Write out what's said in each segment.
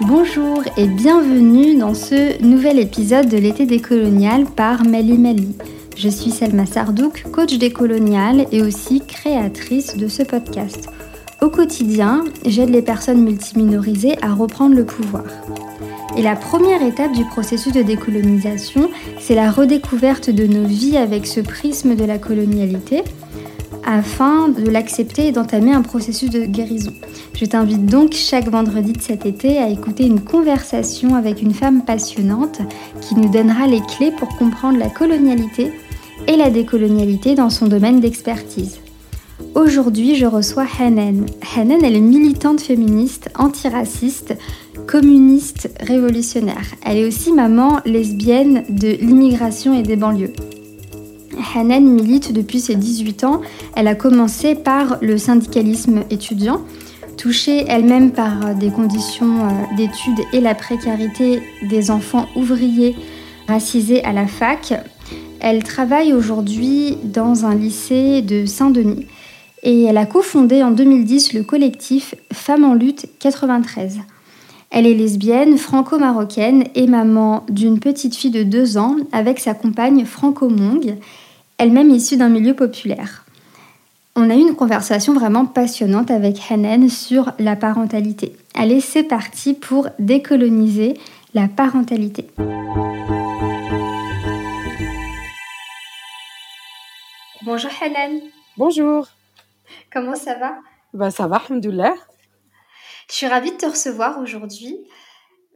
Bonjour et bienvenue dans ce nouvel épisode de l'été décolonial par Meli Meli. Je suis Selma Sardouk, coach décolonial et aussi créatrice de ce podcast. Au quotidien, j'aide les personnes multiminorisées à reprendre le pouvoir. Et la première étape du processus de décolonisation, c'est la redécouverte de nos vies avec ce prisme de la colonialité, afin de l'accepter et d'entamer un processus de guérison. Je t'invite donc chaque vendredi de cet été à écouter une conversation avec une femme passionnante qui nous donnera les clés pour comprendre la colonialité et la décolonialité dans son domaine d'expertise. Aujourd'hui, je reçois Hanen. Hanen, elle est militante féministe, antiraciste, communiste, révolutionnaire. Elle est aussi maman lesbienne de l'immigration et des banlieues. Hanen milite depuis ses 18 ans. Elle a commencé par le syndicalisme étudiant. Touchée elle-même par des conditions euh, d'études et la précarité des enfants ouvriers racisés à la fac, elle travaille aujourd'hui dans un lycée de Saint-Denis et elle a cofondé en 2010 le collectif Femmes en lutte 93. Elle est lesbienne, franco-marocaine et maman d'une petite fille de 2 ans avec sa compagne franco-mongue elle-même issue d'un milieu populaire. On a eu une conversation vraiment passionnante avec Hanen sur la parentalité. Allez, c'est parti pour décoloniser la parentalité. Bonjour Hanen. Bonjour. Comment ça va? Bah ça va, alhamdoulilah. Je suis ravie de te recevoir aujourd'hui.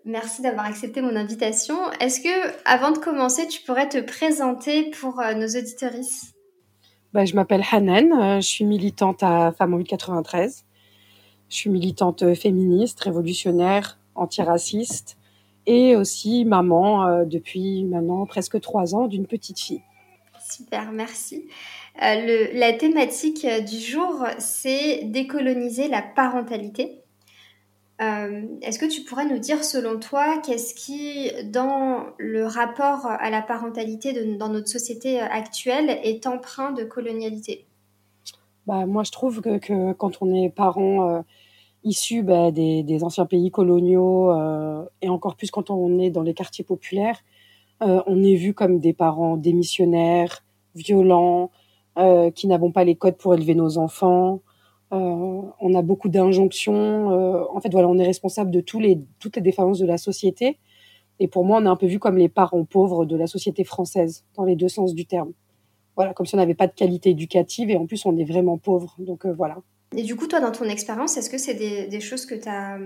Merci d'avoir accepté mon invitation. Est-ce que, avant de commencer, tu pourrais te présenter pour euh, nos auditoristes bah, Je m'appelle Hanan, euh, je suis militante à Femmes en 93. Je suis militante euh, féministe, révolutionnaire, antiraciste et aussi maman depuis maintenant presque trois ans d'une petite fille. Super, merci. la thématique du jour, c'est décoloniser la parentalité. Euh, est-ce que tu pourrais nous dire, selon toi, qu'est-ce qui, dans le rapport à la parentalité dans notre société actuelle, est empreint de colonialité? Bah, Moi, je trouve que, quand on est parent euh, issus bah, des, anciens pays coloniaux, euh, et encore plus quand on est dans les quartiers populaires, on est vu comme des parents démissionnaires, violents, qui n'avons pas les codes pour élever nos enfants. Euh, on a beaucoup d'injonctions. Euh, en fait, voilà, on est responsable de tous les, toutes les défaillances de la société. Et pour moi, on est un peu vu comme les parents pauvres de la société française, dans les deux sens du terme. Voilà, comme si on n'avait pas de qualité éducative et en plus, on est vraiment pauvre. Donc euh, voilà. Et du coup, toi, dans ton expérience, est-ce que c'est des, choses que tu as,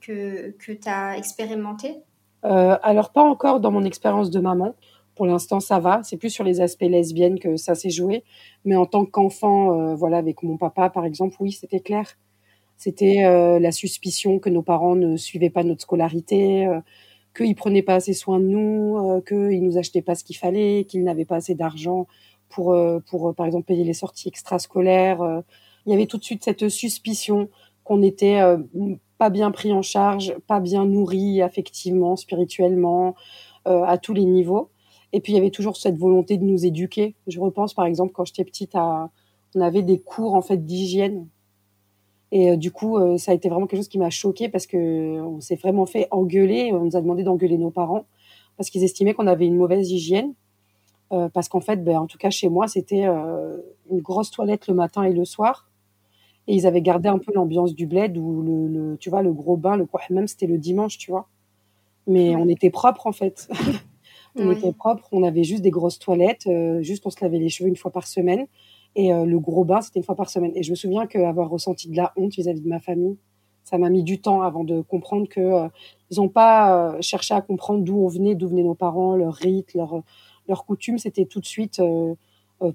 que, que as expérimentées? Alors, pas encore dans mon expérience de maman. Pour l'instant, ça va. C'est plus sur les aspects lesbiennes que ça s'est joué. Mais en tant qu'enfant, euh, voilà, avec mon papa, par exemple, oui, c'était clair. C'était euh, la suspicion que nos parents ne suivaient pas notre scolarité, euh, qu'ils prenaient pas assez soin de nous, euh, qu'ils nous achetaient pas ce qu'il fallait, qu'ils n'avaient pas assez d'argent pour, pour, par exemple, payer les sorties extrascolaires. Il y avait tout de suite cette suspicion qu'on était pas bien pris en charge, pas bien nourri affectivement, spirituellement, à tous les niveaux. Et puis il y avait toujours cette volonté de nous éduquer. Je repense par exemple quand j'étais petite, à, on avait des cours en fait d'hygiène. Et euh, du coup, euh, ça a été vraiment quelque chose qui m'a choquée parce que on s'est vraiment fait engueuler. On nous a demandé d'engueuler nos parents parce qu'ils estimaient qu'on avait une mauvaise hygiène. Euh, parce qu'en fait, ben, en tout cas chez moi, c'était une grosse toilette le matin et le soir. Et ils avaient gardé un peu l'ambiance du bled où le, tu vois, le gros bain, le même c'était le dimanche, tu vois. Mais on était propre en fait. On était propre, on avait juste des grosses toilettes, euh, juste on se lavait les cheveux une fois par semaine. Et euh, le gros bain, c'était une fois par semaine. Et je me souviens qu'avoir ressenti de la honte vis-à-vis de ma famille, ça m'a mis du temps avant de comprendre que euh, ils n'ont pas cherché à comprendre d'où on venait, d'où venaient nos parents, leurs rites, leurs leur coutumes. C'était tout de suite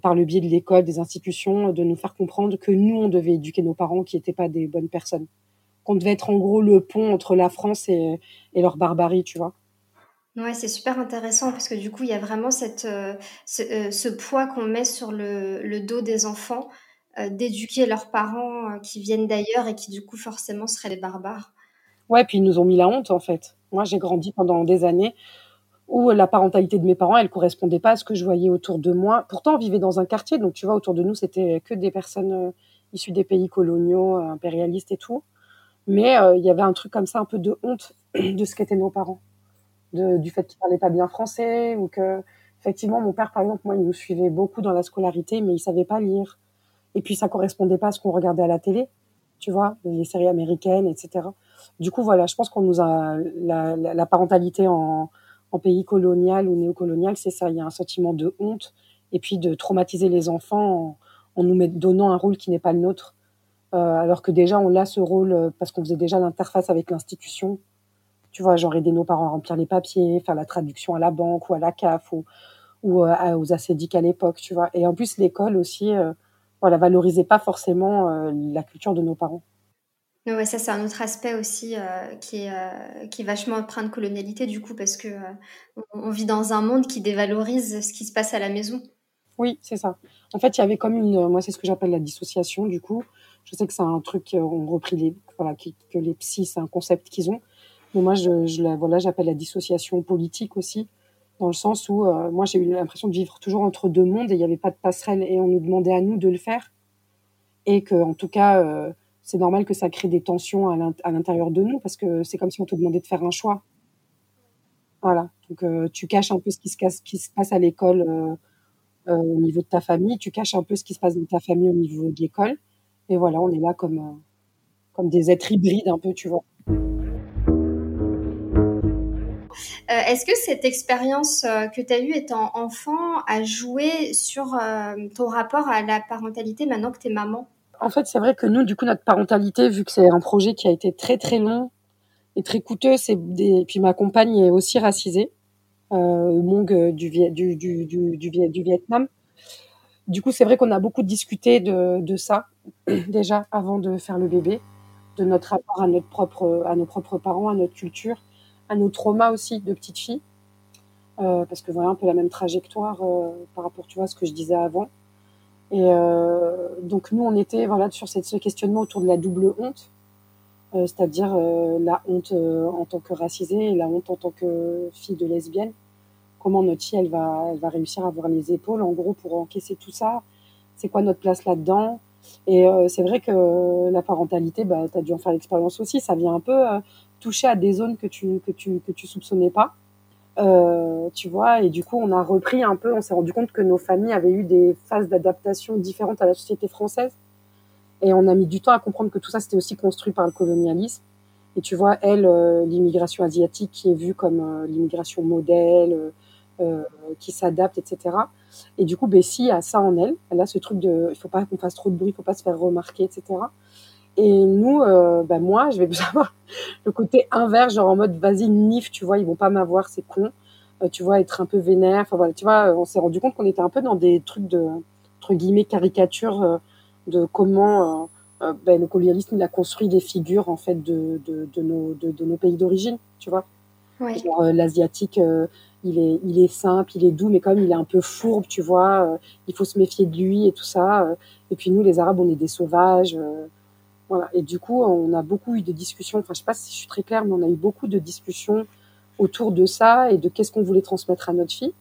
par le biais de l'école, des institutions, de nous faire comprendre que nous, on devait éduquer nos parents qui n'étaient pas des bonnes personnes. Qu'on devait être en gros le pont entre la France et, et leur barbarie, tu vois. Ouais, c'est super intéressant parce que du coup, il y a vraiment cette, euh, euh, ce, poids qu'on met sur le, dos des enfants euh, d'éduquer leurs parents qui viennent d'ailleurs et qui du coup forcément seraient des barbares. Ouais, puis ils nous ont mis la honte en fait. Moi, j'ai grandi pendant des années où la parentalité de mes parents, elle correspondait pas à ce que je voyais autour de moi. Pourtant, on vivait dans un quartier, donc tu vois, autour de nous, c'était que des personnes issues des pays coloniaux, impérialistes et tout. Mais il y avait un truc comme ça, un peu de honte de ce qu'étaient nos parents, de, du fait qu'ils parlaient pas bien français ou que effectivement mon père par exemple moi il nous suivait beaucoup dans la scolarité mais il savait pas lire. Et puis ça correspondait pas à ce qu'on regardait à la télé tu vois les séries américaines etc du coup voilà je pense qu'on nous a la, la, parentalité en, en pays colonial ou néocolonial c'est ça. Il y a un sentiment de honte et puis de traumatiser les enfants en, en nous donnant un rôle qui n'est pas le nôtre. Euh, alors que déjà on a ce rôle euh, parce qu'on faisait déjà l'interface avec l'institution tu vois, genre aider nos parents à remplir les papiers, faire la traduction à la banque ou à la CAF ou, ou euh, aux acédiques à l'époque, tu vois. Et en plus, l'école aussi, euh, voilà, valorisait pas forcément euh, la culture de nos parents. Ouais, ça c'est un autre aspect aussi qui, est, qui est vachement empreint de colonialité du coup parce que on vit dans un monde qui dévalorise ce qui se passe à la maison. Oui, c'est ça. En fait, il y avait comme une, moi c'est ce que j'appelle la dissociation du coup. Je sais que c'est un truc, on repris les, voilà, que les psys, c'est un concept qu'ils ont. Mais moi, je, la, voilà, j'appelle la dissociation politique aussi, dans le sens où euh, moi, j'ai eu l'impression de vivre toujours entre deux mondes et il n'y avait pas de passerelle et on nous demandait à nous de le faire. Et que, en tout cas, euh, c'est normal que ça crée des tensions à l'intérieur de nous parce que c'est comme si on te demandait de faire un choix. Voilà. Donc, euh, tu caches un peu ce qui se, qui se passe à l'école au niveau de ta famille, tu caches un peu ce qui se passe dans ta famille au niveau de l'école. Et voilà, on est là comme, comme des êtres hybrides un peu, tu vois. Euh, Est-ce que cette expérience euh, que tu as eue étant enfant a joué sur euh, ton rapport à la parentalité maintenant que tu es maman? En fait, c'est vrai que nous, du coup, notre parentalité, vu que c'est un projet qui a été très très long et très coûteux, c'est des... puis ma compagne est aussi racisée, euh, du, du, du, du, du Vietnam. Du coup, c'est vrai qu'on a beaucoup discuté de, de ça déjà avant de faire le bébé, de notre rapport à notre propre, à nos propres parents, à notre culture à nos traumas aussi de petite fille. Euh, parce que voilà un peu la même trajectoire euh, par rapport à ce que je disais avant. Et euh, donc nous on était voilà sur ce questionnement autour de la double honte. C'est-à-dire la honte en tant que racisée et la honte en tant que fille de lesbienne. Comment notre fille elle va elle va réussir à avoir les épaules en gros pour encaisser tout ça. C'est quoi notre place là-dedans? Et c'est vrai que la parentalité bah as dû en faire l'expérience aussi. Ça vient un peu toucher à des zones que tu que tu que tu soupçonnais pas. Euh, tu vois et du coup on a repris un peu on s'est rendu compte que nos familles avaient eu des phases d'adaptation différentes à la société française. Et on a mis du temps à comprendre que tout ça c'était aussi construit par le colonialisme. Et tu vois elle euh, l'immigration asiatique qui est vue comme euh, l'immigration modèle euh, qui s'adapte etc et du coup Bessie a ça en elle. Elle a ce truc de il faut pas qu'on fasse trop de bruit il faut pas se faire remarquer etc et nous, euh, bah moi, je vais avoir le côté inverse, genre en mode vas-y, nif, tu vois, ils vont pas m'avoir, c'est con. Euh, tu vois, être un peu vénère. Enfin voilà, tu vois, on s'est rendu compte qu'on était un peu dans des trucs de, entre guillemets, caricature euh, de comment euh, ben, le colonialisme il a construit des figures en fait de, de, de, nos, de, de nos pays d'origine, tu vois. Genre, l'asiatique, il est, il est simple, il est doux, mais comme il est un peu fourbe, tu vois, euh, il faut se méfier de lui et tout ça. euh. et puis nous, les Arabes, on est des sauvages. euh, voilà. Et du coup, on a beaucoup eu de discussions. Enfin, je sais pas si je suis très claire, mais on a eu beaucoup de discussions autour de ça et de qu'est-ce qu'on voulait transmettre à notre fille.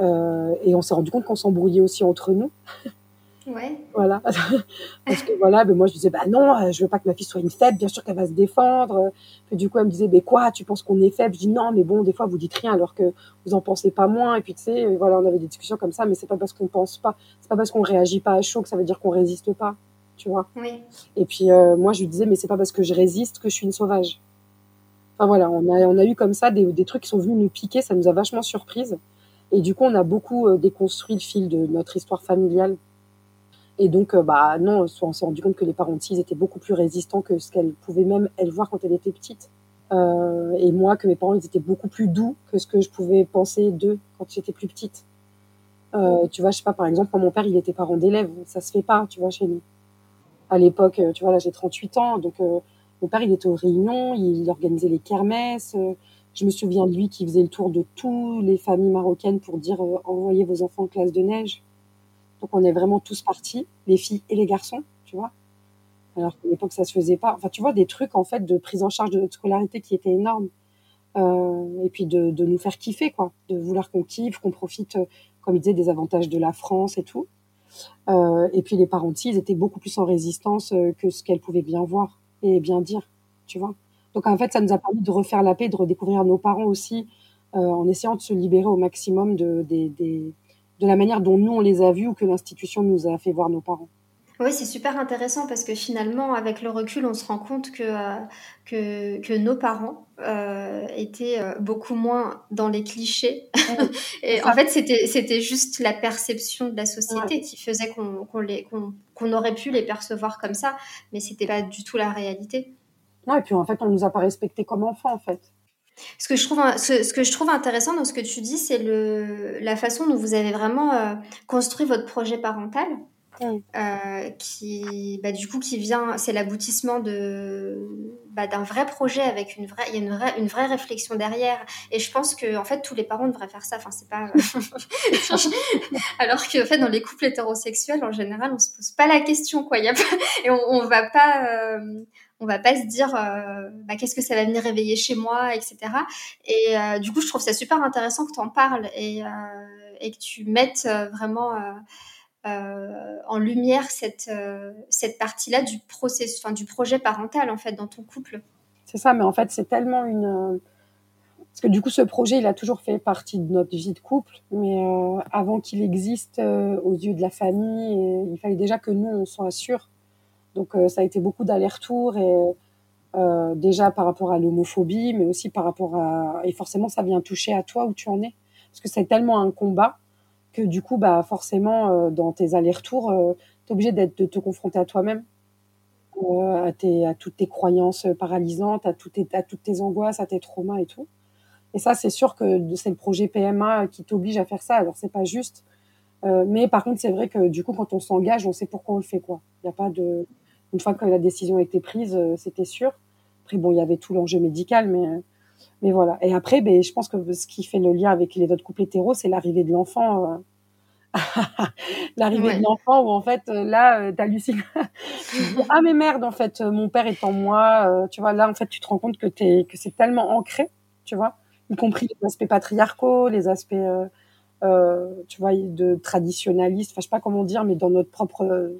Euh, et on s'est rendu compte qu'on s'embrouillait aussi entre nous. Ouais. Voilà. Parce que voilà, ben moi je disais, bah non, euh, je veux pas que ma fille soit une faible, bien sûr qu'elle va se défendre. Puis du coup, elle me disait, ben quoi, tu penses qu'on est faible? Je dis non, mais bon, des fois vous dites rien alors que vous en pensez pas moins. Et puis tu sais, voilà, on avait des discussions comme ça, mais c'est pas parce qu'on pense pas, c'est pas parce qu'on réagit pas à chaud que ça veut dire qu'on résiste pas, tu vois. Oui. Et puis euh, moi je lui disais, mais c'est pas parce que je résiste que je suis une sauvage. Enfin voilà, on a, on a eu comme ça des, des trucs qui sont venus nous piquer, ça nous a vachement surprise. Et du coup, on a beaucoup euh, déconstruit le fil de notre histoire familiale. Et donc, euh, bah non, on s'est rendu compte que les parents de étaient beaucoup plus résistants que ce qu'elles pouvaient même elles voir quand elles étaient petites. Et moi, que mes parents ils étaient beaucoup plus doux que ce que je pouvais penser d'eux quand j'étais plus petite. Euh, tu vois, je sais pas, par exemple, quand mon père il était parent d'élève, ça se fait pas, tu vois, chez nous. À l'époque, euh, tu vois, là j'ai 38 ans, donc euh, mon père il était aux réunions, il organisait les kermesses. euh, je me souviens de lui qui faisait le tour de toutes les familles marocaines pour dire euh, envoyez vos enfants en classe de neige. Donc on est vraiment tous partis, les filles et les garçons, tu vois. Alors qu'à l'époque ça se faisait pas. Enfin tu vois des trucs en fait de prise en charge de notre scolarité qui étaient énormes. Euh, et puis de, de nous faire kiffer quoi, de vouloir qu'on kiffe, qu'on profite, comme il disait, des avantages de la France et tout. Euh, et puis les parents ils étaient beaucoup plus en résistance euh, que ce qu'elles pouvaient bien voir. et bien dire, tu vois. Donc en fait, ça nous a permis de refaire la paix, de redécouvrir nos parents aussi, euh, en essayant de se libérer au maximum de, de la manière dont nous on les a vus ou que l'institution nous a fait voir nos parents. Oui, c'est super intéressant parce que finalement, avec le recul, on se rend compte que, euh, que, que, nos parents euh, étaient euh, beaucoup moins dans les clichés. et en fait, c'était, juste la perception de la société qui faisait qu'on, qu'on, qu'on, aurait pu les percevoir comme ça, mais c'était pas du tout la réalité. Non, et puis en fait, on nous a pas respectés comme enfants, en fait. Ce que, je trouve, ce, ce, que je trouve intéressant dans ce que tu dis, c'est la façon dont vous avez vraiment construit votre projet parental. Euh, qui, bah, du coup, qui vient, c'est l'aboutissement de, bah, d'un vrai projet avec une vraie, il y a une vraie, une vraie réflexion derrière. Et je pense que, en fait, tous les parents devraient faire ça. Enfin, c'est pas, alors que, en fait, dans les couples hétérosexuels, en général, on se pose pas la question, quoi. Y a et on, on va pas, euh, on va pas se dire euh, bah, qu'est-ce que ça va venir réveiller chez moi, etc. Et du coup, je trouve ça super intéressant que tu en parles et, et que tu mettes vraiment euh, en lumière cette, euh, cette partie-là du du projet parental en fait dans ton couple. C'est ça, mais en fait c'est tellement une euh, parce que du coup ce projet il a toujours fait partie de notre vie de couple, mais avant qu'il existe aux yeux de la famille, il fallait déjà que nous on soit sûrs. Donc ça a été beaucoup d'allers-retours et déjà par rapport à l'homophobie, mais aussi par rapport à et forcément ça vient toucher à toi où tu en es parce que c'est tellement un combat que du coup, bah, forcément, euh, dans tes allers-retours, euh, tu es obligé de te confronter à toi-même, euh, à, tes, à toutes tes croyances paralysantes, à, toutes tes, à toutes tes angoisses, à tes traumas et tout. Et ça, c'est sûr que c'est le projet PMA qui t'oblige à faire ça. Alors, c'est pas juste. mais par contre, c'est vrai que du coup, quand on s'engage, on sait pourquoi on le fait, quoi. Il a pas de. Une fois que la décision a été prise, c'était sûr. Après, bon, il y avait tout l'enjeu médical, mais mais voilà. Et après, ben, je pense que ce qui fait le lien avec les autres couples hétéros, c'est l'arrivée de l'enfant. Euh. l'arrivée de l'enfant où en fait euh, là euh, t'hallucines ah mais merde en fait mon père est en moi tu vois là en fait tu te rends compte que t'es que c'est tellement ancré tu vois y compris les aspects patriarcaux les aspects tu vois de traditionnalistes enfin je sais pas comment dire mais dans notre propre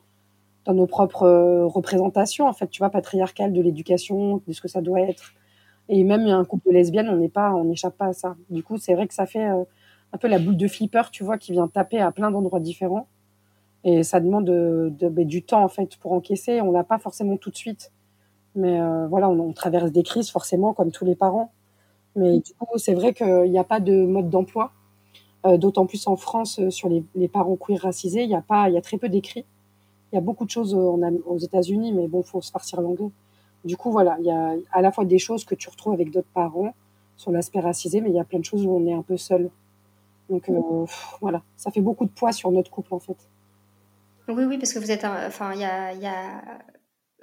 dans nos propres représentations en fait tu vois patriarcales de l'éducation de ce que ça doit être et même un couple de lesbiennes, on n'est pas, on n'échappe pas à ça. Du coup, c'est vrai que ça fait euh, un peu la boule de flipper, tu vois, qui vient taper à plein d'endroits différents. Et ça demande de, ben, du temps en fait pour encaisser. On l'a pas forcément tout de suite, mais euh, voilà, on, traverse des crises forcément comme tous les parents. Mais du coup, c'est vrai qu'il n'y a pas de mode d'emploi, euh, d'autant plus en France sur les, les, parents queer racisés, il y a pas, il y a très peu d'écrits. Il y a beaucoup de choses aux États-Unis, mais bon, faut se farcir l'anglais. Du coup, voilà, il y a à la fois des choses que tu retrouves avec d'autres parents sur l'aspect racisé, mais il y a plein de choses où on est un peu seul. Donc euh, voilà, ça fait beaucoup de poids sur notre couple en fait. Oui, oui, parce que vous êtes, enfin, il y a, y a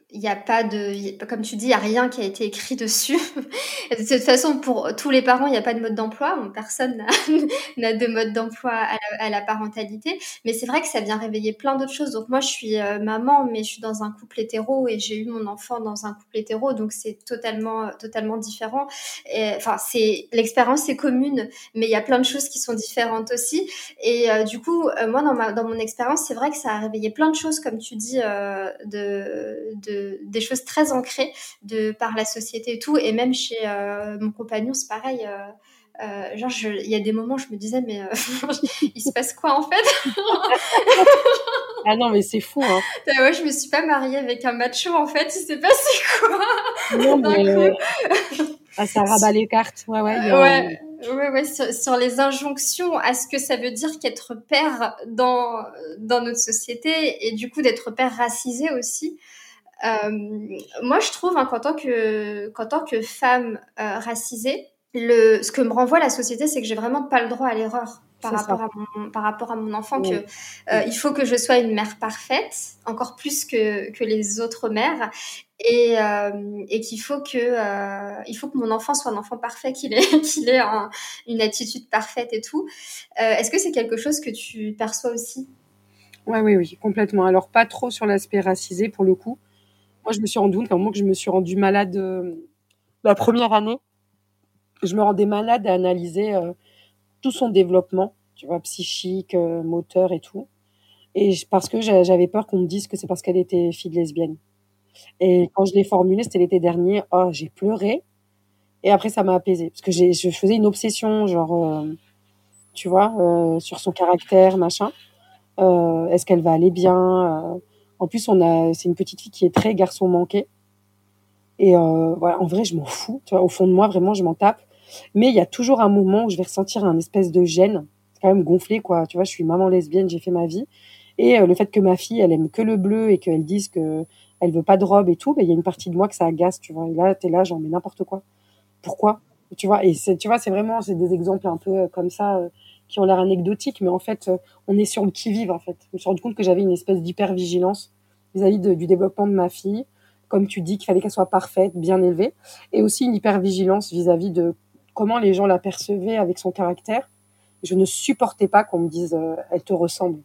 il n'y a pas de, comme tu dis, il n'y a rien qui a été écrit dessus. de toute façon, pour tous les parents, il n'y a pas de mode d'emploi. Personne n'a de mode d'emploi à, la parentalité. Mais c'est vrai que ça vient réveiller plein d'autres choses. Donc moi, je suis euh, maman, mais je suis dans un couple hétéro et j'ai eu mon enfant dans un couple hétéro. Donc c'est totalement, totalement différent. Enfin, c'est, l'expérience est commune, mais il y a plein de choses qui sont différentes aussi. Et euh, du coup, euh, moi, dans, ma, dans mon expérience, c'est vrai que ça a réveillé plein de choses, comme tu dis, de des choses très ancrées de par la société et tout. Et même chez euh, mon compagnon, c'est pareil. Euh, euh, genre, il y a des moments, où je me disais, mais il se passe quoi en fait? Ah non, mais c'est fou. Hein. Ouais, je me suis pas mariée avec un macho en fait. Il s'est passé quoi? Non, mais ah, ça rabat les cartes. Ouais, ouais. ouais. Ouais, ouais, sur, sur, les injonctions à ce que ça veut dire qu'être père dans, dans notre société et du coup d'être père racisé aussi. Euh, moi, je trouve hein, qu'en tant que qu'en tant que femme euh, racisée, le, ce que me renvoie la société, c'est que j'ai vraiment pas le droit à l'erreur par rapport à mon par rapport à mon enfant que euh, il faut que je sois une mère parfaite encore plus que que les autres mères et euh, et qu'il faut que euh, il faut que mon enfant soit un enfant parfait qu'il ait qu'il ait une attitude parfaite et tout. Est-ce que c'est quelque chose que tu perçois aussi? Ouais, oui oui complètement. Alors pas trop sur l'aspect racisé pour le coup moi, je me suis rendu compte moment que je me suis rendue malade euh, la première année, je me rendais malade à analyser euh, tout son développement, tu vois, psychique, euh, moteur et tout. Et parce que j'avais peur qu'on me dise que c'est parce qu'elle était fille lesbienne. Et quand je l'ai formulé, c'était l'été dernier, oh, j'ai pleuré. Et après, ça m'a apaisé. Parce que je faisais une obsession, genre, tu vois, sur son caractère, machin. Est-ce qu'elle va aller bien En plus, on a, c'est une petite fille qui est très garçon manqué. Et voilà, en vrai, je m'en fous. Tu vois, au fond de moi, vraiment, je m'en tape. Mais il y a toujours un moment où je vais ressentir un espèce de gêne. C'est quand même gonflé, quoi. Tu vois, je suis maman lesbienne, j'ai fait ma vie. Et le fait que ma fille, elle aime que le bleu et qu'elle dise que elle veut pas de robe et tout, ben il y a une partie de moi que ça agace, tu vois. Et là, t'es là, j'en mets n'importe quoi. Pourquoi? Tu vois Et c'est, tu vois, c'est vraiment, c'est des exemples un peu euh, comme ça euh, qui ont l'air anecdotiques, mais en fait, euh, on est sur le qui vive en fait. Je me suis rendu compte que j'avais une espèce d'hyper vigilance vis-à-vis du développement de ma fille, comme tu dis qu'il fallait qu'elle soit parfaite, bien élevée, et aussi une hyper vigilance vis-à-vis de comment les gens la percevaient avec son caractère. Je ne supportais pas qu'on me dise elle te ressemble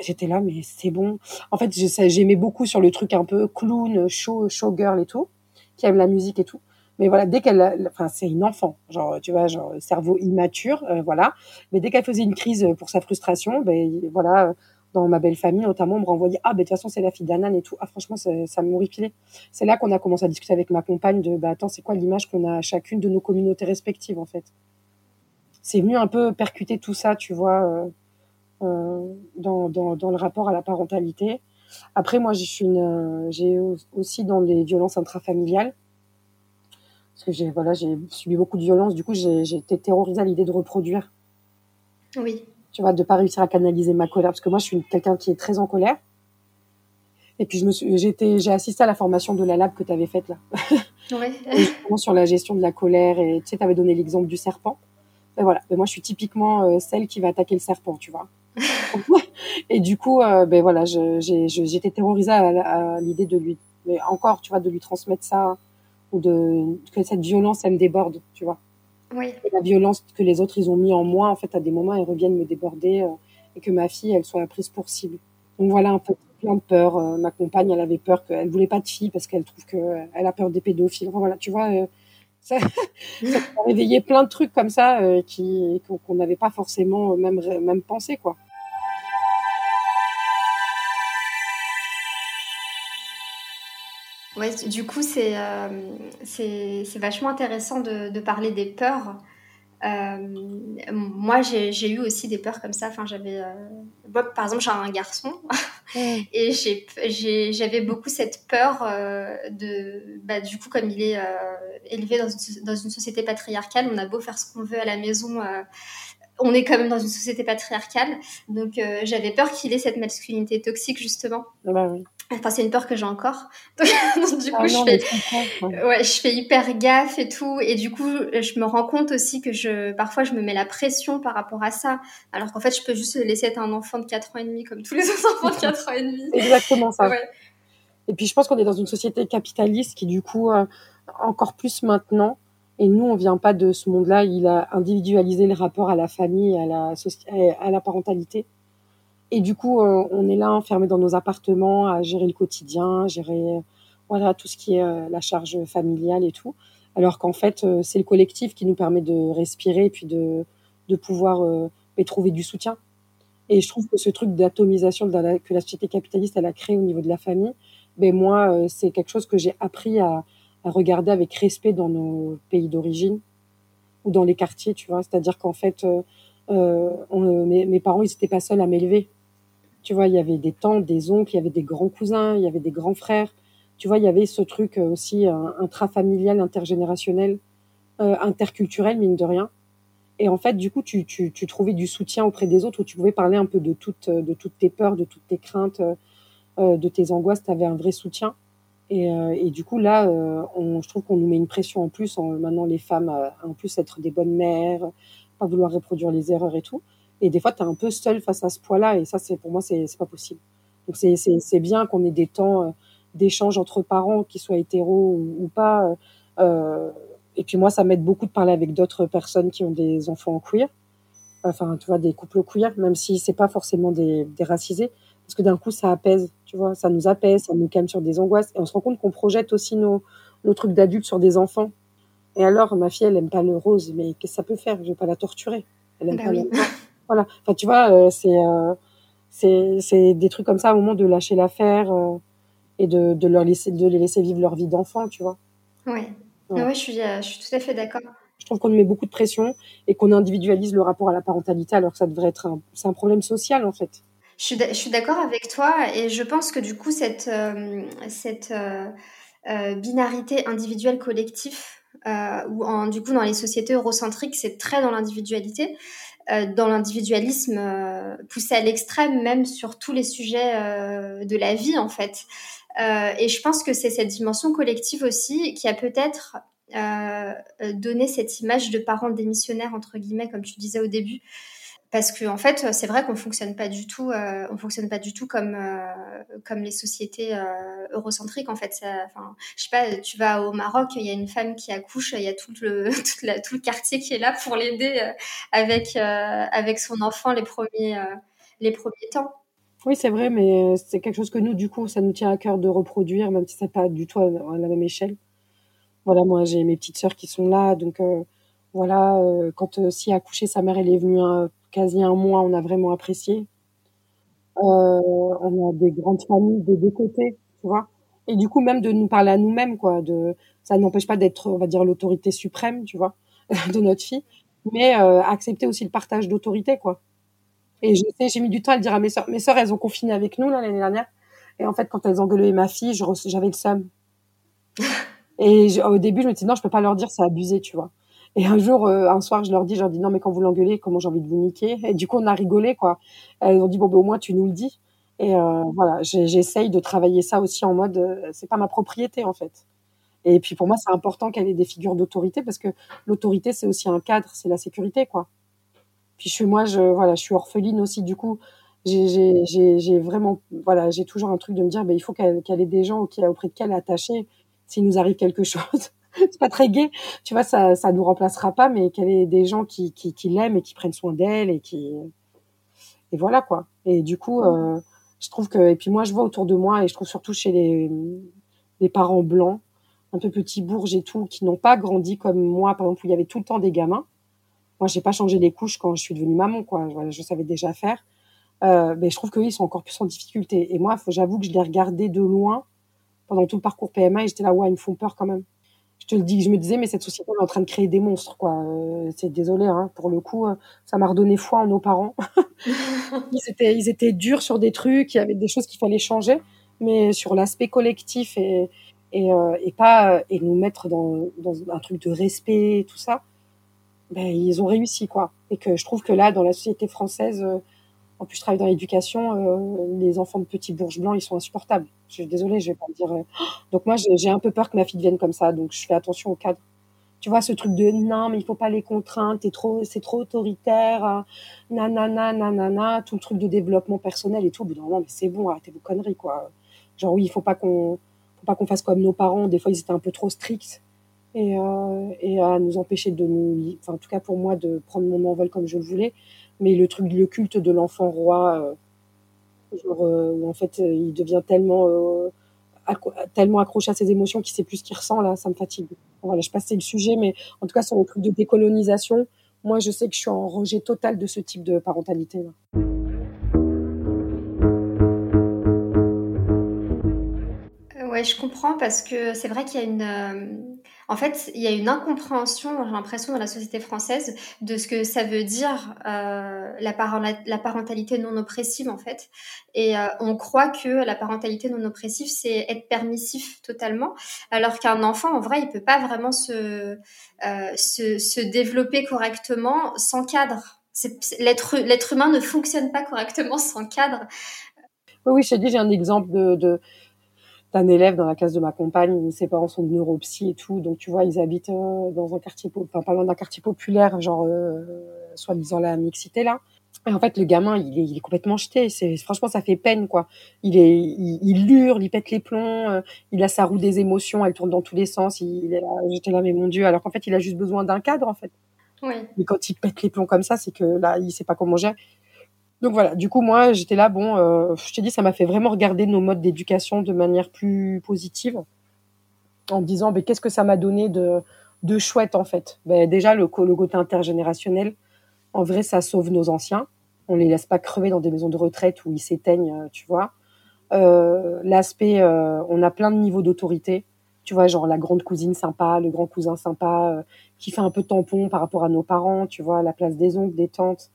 j'étais là, mais c'est bon. En fait, j'aimais beaucoup sur le truc un peu clown, show, showgirl et tout, qui aime la musique et tout. Mais voilà, dès qu'elle, enfin, c'est une enfant, genre, tu vois, genre, cerveau immature, euh, voilà. Mais dès qu'elle faisait une crise pour sa frustration, ben, voilà, dans ma belle famille, notamment, on me renvoyait, ah, ben, de toute façon, c'est la fille d'Anan et tout. Ah, franchement, ça, ça m'horripilait. C'est là qu'on a commencé à discuter avec ma compagne de, bah, attends, c'est quoi l'image qu'on a chacune de nos communautés respectives, en fait? C'est venu un peu percuter tout ça, tu vois. Euh, euh, dans, dans, dans, le rapport à la parentalité. Après, moi, j'ai aussi dans les violences intrafamiliales, parce que j'ai voilà, j'ai subi beaucoup de violences. Du coup, j'ai été terrorisée à l'idée de reproduire. Oui. Tu vois, de pas réussir à canaliser ma colère, parce que moi, je suis quelqu'un qui est très en colère. Et puis, j'ai assisté à la formation de la lab que tu avais faite là. Oui. sur la gestion de la colère. Et tu sais, tu avais donné l'exemple du serpent. Et voilà. Et moi, je suis typiquement euh, celle qui va attaquer le serpent, tu vois. et du coup, euh, ben voilà, j'étais terrorisée à, l'idée de lui, mais encore, tu vois, de lui transmettre ça ou de que cette violence, elle me déborde, tu vois. Oui. Et la violence que les autres ils ont mis en moi, en fait, à des moments, elle reviennent me déborder euh, et que ma fille, elle soit prise pour cible. Donc voilà, un peu plein de peur. Euh, ma compagne, elle avait peur qu'elle voulait pas de fille parce qu'elle trouve que elle a peur des pédophiles. voilà, tu vois. ça, ça a réveillé plein de trucs comme ça qui qu'on n'avait pas forcément même même pensé quoi. Ouais, du coup, c'est euh, c'est vachement intéressant de, de, parler des peurs. Euh, moi, j'ai eu aussi des peurs comme ça. Enfin, j'avais, euh, par exemple, j'ai un garçon et j'avais beaucoup cette peur de, bah, du coup, comme il est élevé dans une, dans une, société patriarcale, on a beau faire ce qu'on veut à la maison on est quand même dans une société patriarcale, donc euh, j'avais peur qu'il ait cette masculinité toxique justement. Bah oui. Enfin, c'est une peur que j'ai encore. donc, du coup, ah je, fais... ouais, je fais hyper gaffe et tout. Et du coup, je me rends compte aussi que je, parfois, je me mets la pression par rapport à ça. Alors qu'en fait, je peux juste laisser être un enfant de 4 ans et demi comme tous les autres enfants de 4 ans et demi. Exactement ça. Et puis, je pense qu'on est dans une société capitaliste qui, du coup, euh, encore plus maintenant, et nous, on vient pas de ce monde-là. Il a individualisé le rapport à la famille, à la, à la parentalité. Et du coup, euh, on est là enfermé dans nos appartements à gérer le quotidien, gérer voilà tout ce qui est euh, la charge familiale et tout. Alors qu'en fait, euh, c'est le collectif qui nous permet de respirer et puis de, de pouvoir trouver du soutien. Et je trouve que ce truc d'atomisation que la société capitaliste elle a créé au niveau de la famille, ben moi, c'est quelque chose que j'ai appris à, regarder avec respect dans nos pays d'origine ou dans les quartiers, tu vois. C'est-à-dire qu'en fait, euh, euh mes, mes, parents, ils n'étaient pas seuls à m'élever. Tu vois, il y avait des tantes, des oncles, il y avait des grands cousins, il y avait des grands frères. Tu vois, il y avait ce truc euh, aussi intrafamilial, intergénérationnel, euh, interculturel, mine de rien. Et en fait, du coup, tu, tu, trouvais du soutien auprès des autres où tu pouvais parler un peu de toutes, tes peurs, de toutes tes craintes, euh, de tes angoisses. Tu avais un vrai soutien. Et, euh, du coup, là, euh, je trouve qu'on nous met une pression en plus, en, maintenant les femmes, euh, en plus être des bonnes mères, pas vouloir reproduire les erreurs et tout. Et des fois, tu es un peu seule face à ce poids-là, et ça, c'est pour moi, c'est pas possible. Donc, c'est bien qu'on ait des temps d'échange entre parents, qu'ils soient hétéros ou, ou pas. Euh, et puis moi, ça m'aide beaucoup de parler avec d'autres personnes qui ont des enfants queer, enfin, tu vois, des couples queer, même si c'est pas forcément des, des racisés parce que d'un coup, ça apaise, tu vois, ça nous apaise, ça nous calme sur des angoisses, et on se rend compte qu'on projette aussi nos, nos trucs d'adultes sur des enfants. Et alors, ma fille, elle aime pas le rose, mais qu'est-ce que ça peut faire? Je vais pas la torturer. Elle aime bah pas le... Voilà. Enfin, tu vois, euh, c'est euh, c'est c'est des trucs comme ça au moment de lâcher l'affaire. Euh, et de, de leur laisser, de les laisser vivre leur vie d'enfant, tu vois. Ouais. Ouais, je, suis, je suis tout à fait d'accord. Je trouve qu'on met beaucoup de pression et qu'on individualise le rapport à la parentalité alors que ça devrait être un, c'est un problème social en fait. Je suis, d'accord avec toi et je pense que du coup cette, euh, cette euh, binarité individuelle collectif ou en, du coup dans les sociétés eurocentriques c'est très dans l'individualité dans l'individualisme poussé à l'extrême même sur tous les sujets de la vie en fait. Euh, et je pense que c'est cette dimension collective aussi qui a peut-être euh, donné cette image de parents démissionnaires entre guillemets, comme tu disais au début, parce que en fait c'est vrai qu'on fonctionne pas du tout euh, on fonctionne pas du tout comme euh, comme les sociétés euh, eurocentriques en fait enfin je sais pas tu vas au Maroc il y a une femme qui accouche il y a tout le tout le quartier qui est là pour l'aider avec avec son enfant les premiers les premiers temps oui, c'est vrai, mais c'est quelque chose que nous, du coup, ça nous tient à cœur de reproduire, même si c'est pas du tout à la même échelle. Voilà, moi, j'ai mes petites sœurs qui sont là, donc voilà, quand si a accouché, sa mère, elle est venue quasi un mois, on a vraiment apprécié. on a des grandes familles des deux côtés, tu vois. Et du coup, même de nous parler à nous-mêmes, quoi. De, ça n'empêche pas d'être, on va dire, l'autorité suprême, tu vois, de notre fille, mais accepter aussi le partage d'autorité, quoi. Et je sais, j'ai mis du temps à le dire à mes sœurs. Mes sœurs, elles ont confiné avec nous l'année dernière. Et en fait, quand elles engueulaient ma fille, j'avais le seum. Et au début, je me disais non, je peux pas leur dire, c'est abusé, tu vois. Et un jour, euh, un soir, je leur dis, je leur dis non, mais quand vous l'engueulez, comment j'ai envie de vous niquer? Et du coup, on a rigolé, quoi. Elles ont dit bon, ben, au moins tu nous le dis. Et euh, voilà, j'essaye de travailler ça aussi en mode, euh, c'est pas ma propriété en fait. Et puis pour moi, c'est important qu'elle ait des figures d'autorité parce que l'autorité, c'est aussi un cadre, c'est la sécurité, quoi. Puis je suis moi, je voilà, je suis orpheline aussi. Du coup, j'ai vraiment voilà, j'ai toujours un truc de me dire, ben, il faut qu'elle ait des gens auprès de qu'elle est attachée. S'il nous arrive quelque chose, c'est pas très gai, tu vois, ça ça nous remplacera pas, mais qu'elle ait des gens qui qui, qui l'aiment et qui prennent soin d'elle et qui et voilà quoi. Et du coup, euh, je trouve que et puis moi je vois autour de moi et je trouve surtout chez les les parents blancs, un peu petits bourges et tout, qui n'ont pas grandi comme moi, par exemple où il y avait tout le temps des gamins moi, j'ai pas changé les couches quand je suis devenue maman, quoi. Je savais déjà faire. Euh, mais je trouve qu'eux, ils sont encore plus en difficulté. Et moi, j'avoue que je les regardais de loin pendant tout le parcours PMA et j'étais là, ouais, ils me font peur quand même. Je te le dis, je me disais, mais cette société est en train de créer des monstres, quoi. Euh, c'est désolé, hein, pour le coup, euh, ça m'a redonné foi en nos parents. ils étaient, ils étaient durs sur des trucs, il y avait des choses qu'il fallait changer, mais sur l'aspect collectif et et, euh, et pas et nous mettre dans, dans un truc de respect, tout ça ben, ils ont réussi quoi. Et que je trouve que là, dans la société française, euh, en plus je travaille dans l'éducation, euh, les enfants de petits bourges blancs, ils sont insupportables. Je suis désolée, je vais pas dire. Euh, donc moi, j'ai un peu peur que ma fille devienne comme ça, donc je fais attention au cadre. Tu vois ce truc de non, mais il faut pas les contraindre, t'es trop, c'est trop autoritaire, hein. nanana, nanana, tout le truc de développement personnel et tout. Au mais c'est bon, arrêtez vos conneries quoi. Genre oui, il faut pas qu'on, faut pas qu'on fasse comme nos parents. Des fois, ils étaient un peu trop stricts et, euh, et à nous empêcher de nous, enfin, en tout cas pour moi, de prendre mon envol comme je le voulais. Mais le truc, le culte de l'enfant roi, euh, euh, où en fait il devient tellement, tellement accroché à ses émotions qu'il sait plus ce qu'il ressent, là, ça me fatigue. Voilà, je passais le sujet, mais en tout cas sur le truc de décolonisation, moi je sais que je suis en rejet total de ce type de parentalité. Là. Ouais, je comprends parce que c'est vrai qu'il y a une en fait, il y a une incompréhension, j'ai l'impression, dans la société française de ce que ça veut dire euh, la, parentalité non oppressive, en fait. Et euh, on croit que la parentalité non oppressive, c'est être permissif totalement, alors qu'un enfant, en vrai, il peut pas vraiment se, euh, se, se développer correctement sans cadre. L'être, humain ne fonctionne pas correctement sans cadre. Oui, oui, je t'ai dit, j'ai un exemple de d'un élève dans la classe de ma compagne, ses parents sont de neuropsy et tout, donc tu vois, ils habitent euh, dans un quartier, enfin pas loin d'un quartier populaire, genre euh, soi-disant la mixité là. Et en fait, le gamin, il est, il est complètement jeté. C'est franchement, ça fait peine quoi. Il est, il, il hurle, il pète les plombs, euh, il a sa roue des émotions, elle tourne dans tous les sens. Il, est là, j'étais là, mais mon Dieu. Alors qu'en fait, il a juste besoin d'un cadre en fait. Oui. Mais quand il pète les plombs comme ça, c'est que là, il sait pas comment gérer. Donc voilà, du coup moi j'étais là, bon, euh, je t'ai dit, ça m'a fait vraiment regarder nos modes d'éducation de manière plus positive, en me disant, mais qu'est-ce que ça m'a donné de, de chouette en fait ben, Déjà le, le côté intergénérationnel, en vrai ça sauve nos anciens, on les laisse pas crever dans des maisons de retraite où ils s'éteignent, euh, tu vois. l'aspect, on a plein de niveaux d'autorité. Tu vois, genre la grande cousine sympa, le grand cousin sympa, qui fait un peu tampon par rapport à nos parents, tu vois, la place des oncles, des tantes.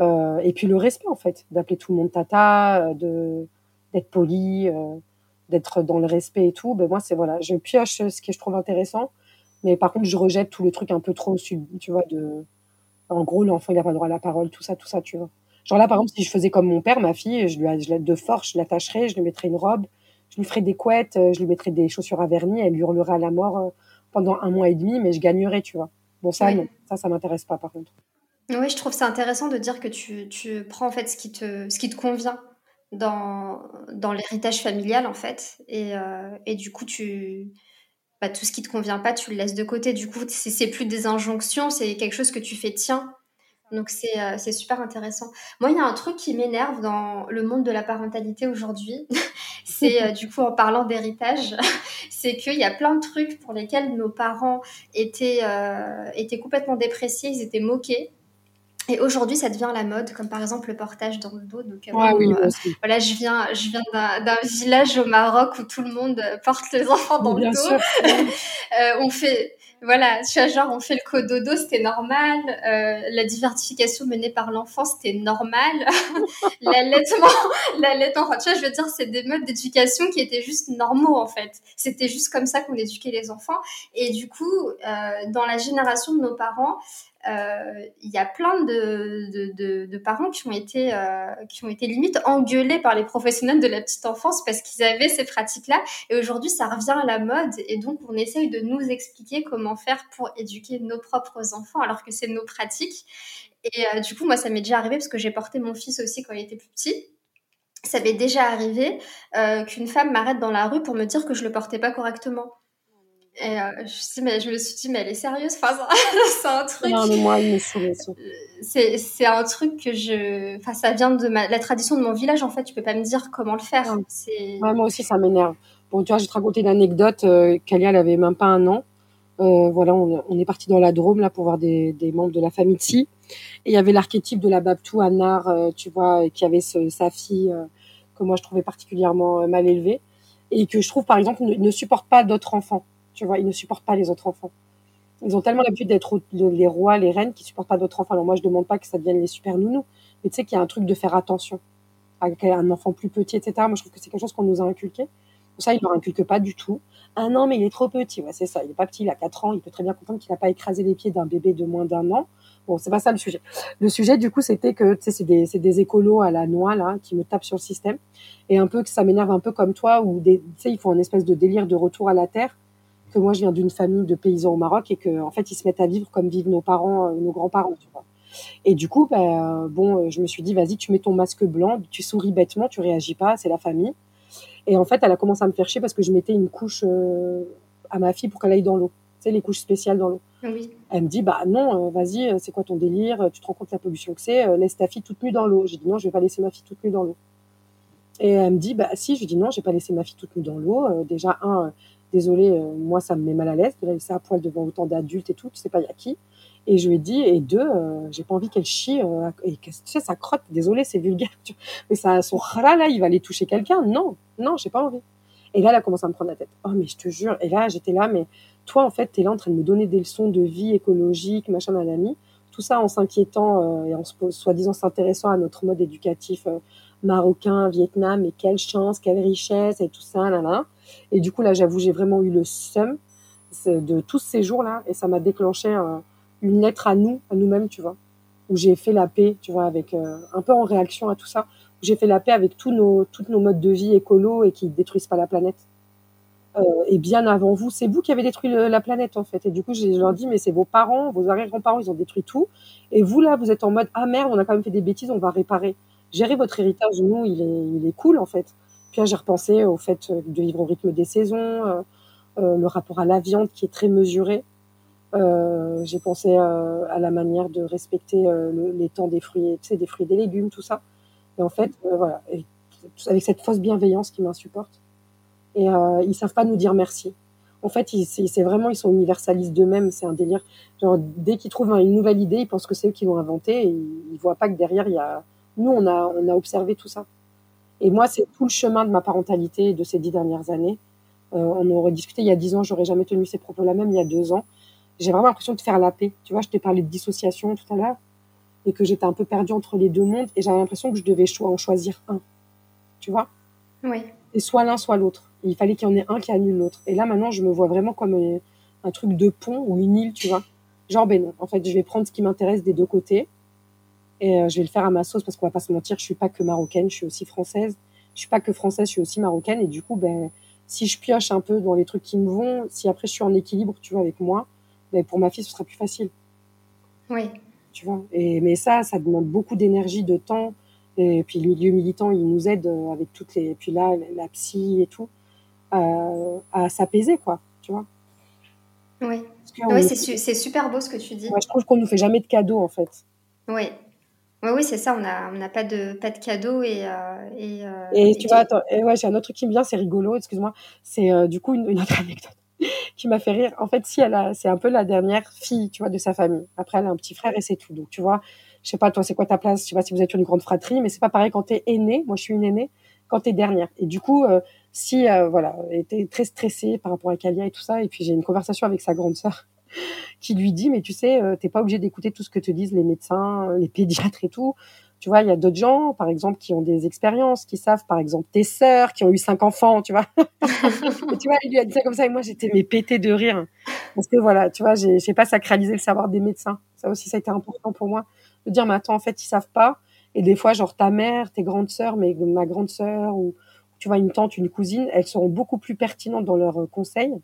Et puis le respect, en fait, d'appeler tout le monde tata, de d'être poli, d'être dans le respect et tout. Ben moi, c'est voilà, je pioche ce que je trouve intéressant, mais par contre, je rejette tous les trucs un peu trop, tu vois, de, en gros, l'enfant, il n'a pas le droit à la parole, tout ça, tout ça, tu vois. Genre là, par exemple, si je faisais comme mon père, ma fille, je lui, je, de force, je l'attacherais, je lui mettrais une robe, je lui ferais des couettes, euh, je lui mettrais des chaussures à vernis, elle lui hurlerait à la mort euh, pendant un mois et demi, mais je gagnerais, tu vois. Bon, ça, non, ça, ça m'intéresse pas, par contre. Oui, je trouve ça intéressant de dire que tu, tu prends en fait ce qui te, ce qui te convient dans, dans l'héritage familial, en fait. Et, euh, et du coup, tu, bah, tout ce qui te convient pas, tu le laisses de côté. Du coup, c'est plus des injonctions, c'est quelque chose que tu fais tien. Donc c'est euh, super intéressant. Moi, il y a un truc qui m'énerve dans le monde de la parentalité aujourd'hui. c'est euh, du coup en parlant d'héritage, c'est qu'il y a plein de trucs pour lesquels nos parents étaient, étaient complètement dépréciés, ils étaient moqués. Et aujourd'hui, ça devient la mode, comme par exemple le portage dans le dos. Donc, euh, oui, euh, voilà, je viens, je viens d'un village au Maroc où tout le monde porte les enfants dans le dos. euh, on fait, voilà, tu vois, genre, on fait le cododo, c'était normal. Euh, la diversification menée par l'enfant, c'était normal. L'allaitement, l'allaitement, tu vois, je veux dire, c'est des modes d'éducation qui étaient juste normaux, en fait. C'était juste comme ça qu'on éduquait les enfants. Et du coup, euh, dans la génération de nos parents, euh, il y a plein de, parents qui ont été euh, qui ont été limite engueulés par les professionnels de la petite enfance parce qu'ils avaient ces pratiques-là. Et aujourd'hui ça revient à la mode. Et donc on essaye de nous expliquer comment faire pour éduquer nos propres enfants alors que c'est nos pratiques. Et euh, du coup moi ça m'est déjà arrivé parce que j'ai porté mon fils aussi quand il était plus petit. Ça m'est déjà arrivé qu'une femme m'arrête dans la rue pour me dire que je le portais pas correctement et euh, je, mais, je me suis dit, mais elle est sérieuse? Enfin, C'est un truc. Non, mais moi, il C'est un truc que je. Enfin, ça vient de ma... la tradition de mon village, en fait. Tu peux pas me dire comment le faire. Ouais, moi aussi, ça m'énerve. Bon, tu vois, je vais te raconter une anecdote. Euh, Kalia, elle avait même pas un an. Euh, voilà, on, on, est parti dans la Drôme, là, pour voir des, des membres de la famille Tsi. Et il y avait l'archétype de la Babtou Anar, euh, tu vois, qui avait ce, sa fille, euh, que moi, je trouvais particulièrement mal élevée. Et que je trouve, par exemple, ne, ne supporte pas d'autres enfants. Tu vois, ils ne supportent pas les autres enfants. Ils ont tellement l'habitude d'être les rois, les reines, qui supportent pas d'autres enfants. Alors moi, je demande pas que ça devienne les super nounous, mais tu sais qu'il y a un truc de faire attention avec un enfant plus petit, etc. Moi, je trouve que c'est quelque chose qu'on nous a inculqué. Ça, il leur inculque pas du tout. Un an, mais il est trop petit. Ouais, c'est ça. Il est pas petit, il a 4 ans. Il peut très bien comprendre qu'il n'a pas écrasé les pieds d'un bébé de moins d'un an. Bon, c'est pas ça le sujet. Le sujet, du coup, c'était que, tu sais, c'est des, écolos à la noix, là, qui me tapent sur le système. Et un peu que ça m'énerve un peu comme toi, où tu sais, ils font un espèce de délire de retour à la terre que moi je viens d'une famille de paysans au Maroc et que en fait ils se mettent à vivre comme vivent nos parents, euh, nos grands-parents, tu vois. Et du coup, ben, bon, euh, je me suis dit, vas-y, tu mets ton masque blanc, tu souris bêtement, tu réagis pas, c'est la famille. Et en fait, elle a commencé à me faire chier parce que je mettais une couche euh, à ma fille pour qu'elle aille dans l'eau. Tu sais, les couches spéciales dans l'eau. Oui. Elle me dit, bah non, vas-y, c'est quoi ton délire Tu te rends compte de la pollution que c'est Laisse ta fille toute nue dans l'eau. J'ai dit, non, je vais pas laisser ma fille toute nue dans l'eau. Et elle me dit, bah si, je lui dis, non, je vais pas laisser ma fille toute nue dans l'eau. déjà, un, désolé, euh, moi ça me met mal à l'aise de la laisser à poil devant autant d'adultes et tout, tu sais pas y a qui. Et je lui ai dit, et deux, euh, j'ai pas envie qu'elle chie, euh, et tu sais, ça crotte, désolé, c'est vulgaire, mais ça, son là, là, il va aller toucher quelqu'un. Non, non, j'ai pas envie. Et là, elle a commencé à me prendre la tête. Oh, mais je te jure. Et là, j'étais là, mais toi, en fait, t'es là en train de me donner des leçons de vie écologique, machin, nanani. Tout ça en s'inquiétant et en soi-disant s'intéressant à notre mode éducatif marocain, Vietnam, et quelle chance, quelle richesse, et tout ça, là. Et du coup, là, j'avoue, j'ai vraiment eu le seum de tous ces jours-là, et ça m'a déclenché une lettre à nous, à nous-mêmes, tu vois, où j'ai fait la paix, tu vois, avec euh, un peu en réaction à tout ça, où j'ai fait la paix avec tous nos, toutes nos modes de vie écolo et qui détruisent pas la planète. Euh, et bien avant vous, c'est vous qui avez détruit la planète en fait. Et du coup, je leur dis, mais c'est vos parents, vos arrière-grands-parents, ils ont détruit tout. Et vous là, vous êtes en mode, ah merde, on a quand même fait des bêtises, on va réparer. Gérer votre héritage, nous, il est, il est cool en fait. Puis j'ai repensé au fait de vivre au rythme des saisons, euh, euh, le rapport à la viande qui est très mesuré. Euh, j'ai pensé à la manière de respecter les temps des fruits, tu sais, des fruits et des légumes, tout ça. Et en fait, voilà, avec cette fausse bienveillance qui m'insupporte. Et ils savent pas nous dire merci. En fait, c'est vraiment, ils sont universalistes d'eux-mêmes. C'est un délire. Genre, dès qu'ils trouvent une nouvelle idée, ils pensent que c'est eux qui l'ont inventée. Ils, ils voient pas que derrière, il y a, nous, on a, on a observé tout ça. Et moi, c'est tout le chemin de ma parentalité de ces dix dernières années. Euh, on aurait discuté il y a dix ans, j'aurais jamais tenu ces propos-là, même il y a deux ans. J'ai vraiment l'impression de faire la paix. Tu vois, je t'ai parlé de dissociation tout à l'heure et que j'étais un peu perdue entre les deux mondes et j'avais l'impression que je devais en choisir un. Tu vois? Oui. Et soit l'un, soit l'autre. Il fallait qu'il y en ait un qui annule l'autre. Et là, maintenant, je me vois vraiment comme un truc de pont ou une île, tu vois? Genre, ben non. En fait, je vais prendre ce qui m'intéresse des deux côtés et euh, je vais le faire à ma sauce parce qu'on va pas se mentir, je suis pas que marocaine, je suis aussi française. Je suis pas que française, je suis aussi marocaine. Et du coup, ben, si je pioche un peu dans les trucs qui me vont, si après je suis en équilibre, tu vois, avec moi, ben, pour ma fille, ce sera plus facile. Oui. Tu vois. Et, mais ça, ça demande beaucoup d'énergie, de temps. Et puis le milieu militant, il nous aide euh, avec toutes les. Et puis là, la psy et tout, euh, à s'apaiser, quoi. Tu vois. Oui. Oui, c'est super beau ce que tu dis. je trouve qu'on nous fait jamais de cadeaux, en fait. Oui. Oui, oui, c'est ça. On n'a on a pas de pas de cadeaux et euh, et, euh, et, tu vois, attends, et ouais, j'ai un autre truc qui me vient, c'est rigolo. Excuse-moi, c'est euh, du coup une, une, autre anecdote qui m'a fait rire. En fait, si elle a, c'est un peu la dernière fille, tu vois, de sa famille. Après, elle a un petit frère et c'est tout. Donc, tu vois, je sais pas, toi, c'est quoi ta place? Je sais pas si vous êtes une grande fratrie, mais c'est pas pareil quand t'es aînée. Moi, je suis une aînée. Quand t'es dernière. Et du coup, si voilà, elle était très stressée par rapport à Kalia et tout ça. Et puis j'ai une conversation avec sa grande sœur qui lui dit mais tu sais euh, t'es pas obligé d'écouter tout ce que te disent les médecins les pédiatres et tout. Tu vois il y a d'autres gens par exemple qui ont des expériences qui savent par exemple tes sœurs qui ont eu cinq enfants tu vois. Tu vois il lui a dit ça comme ça et moi j'étais mais pété de rire. Parce que voilà tu vois j'ai pas sacralisé le savoir des médecins. Ça aussi ça a été important pour moi de dire mais attends en fait ils savent pas. Et des fois genre ta mère tes grandes sœurs mais ma grande sœur ou tu vois une tante une cousine elles seront beaucoup plus pertinentes dans leurs conseils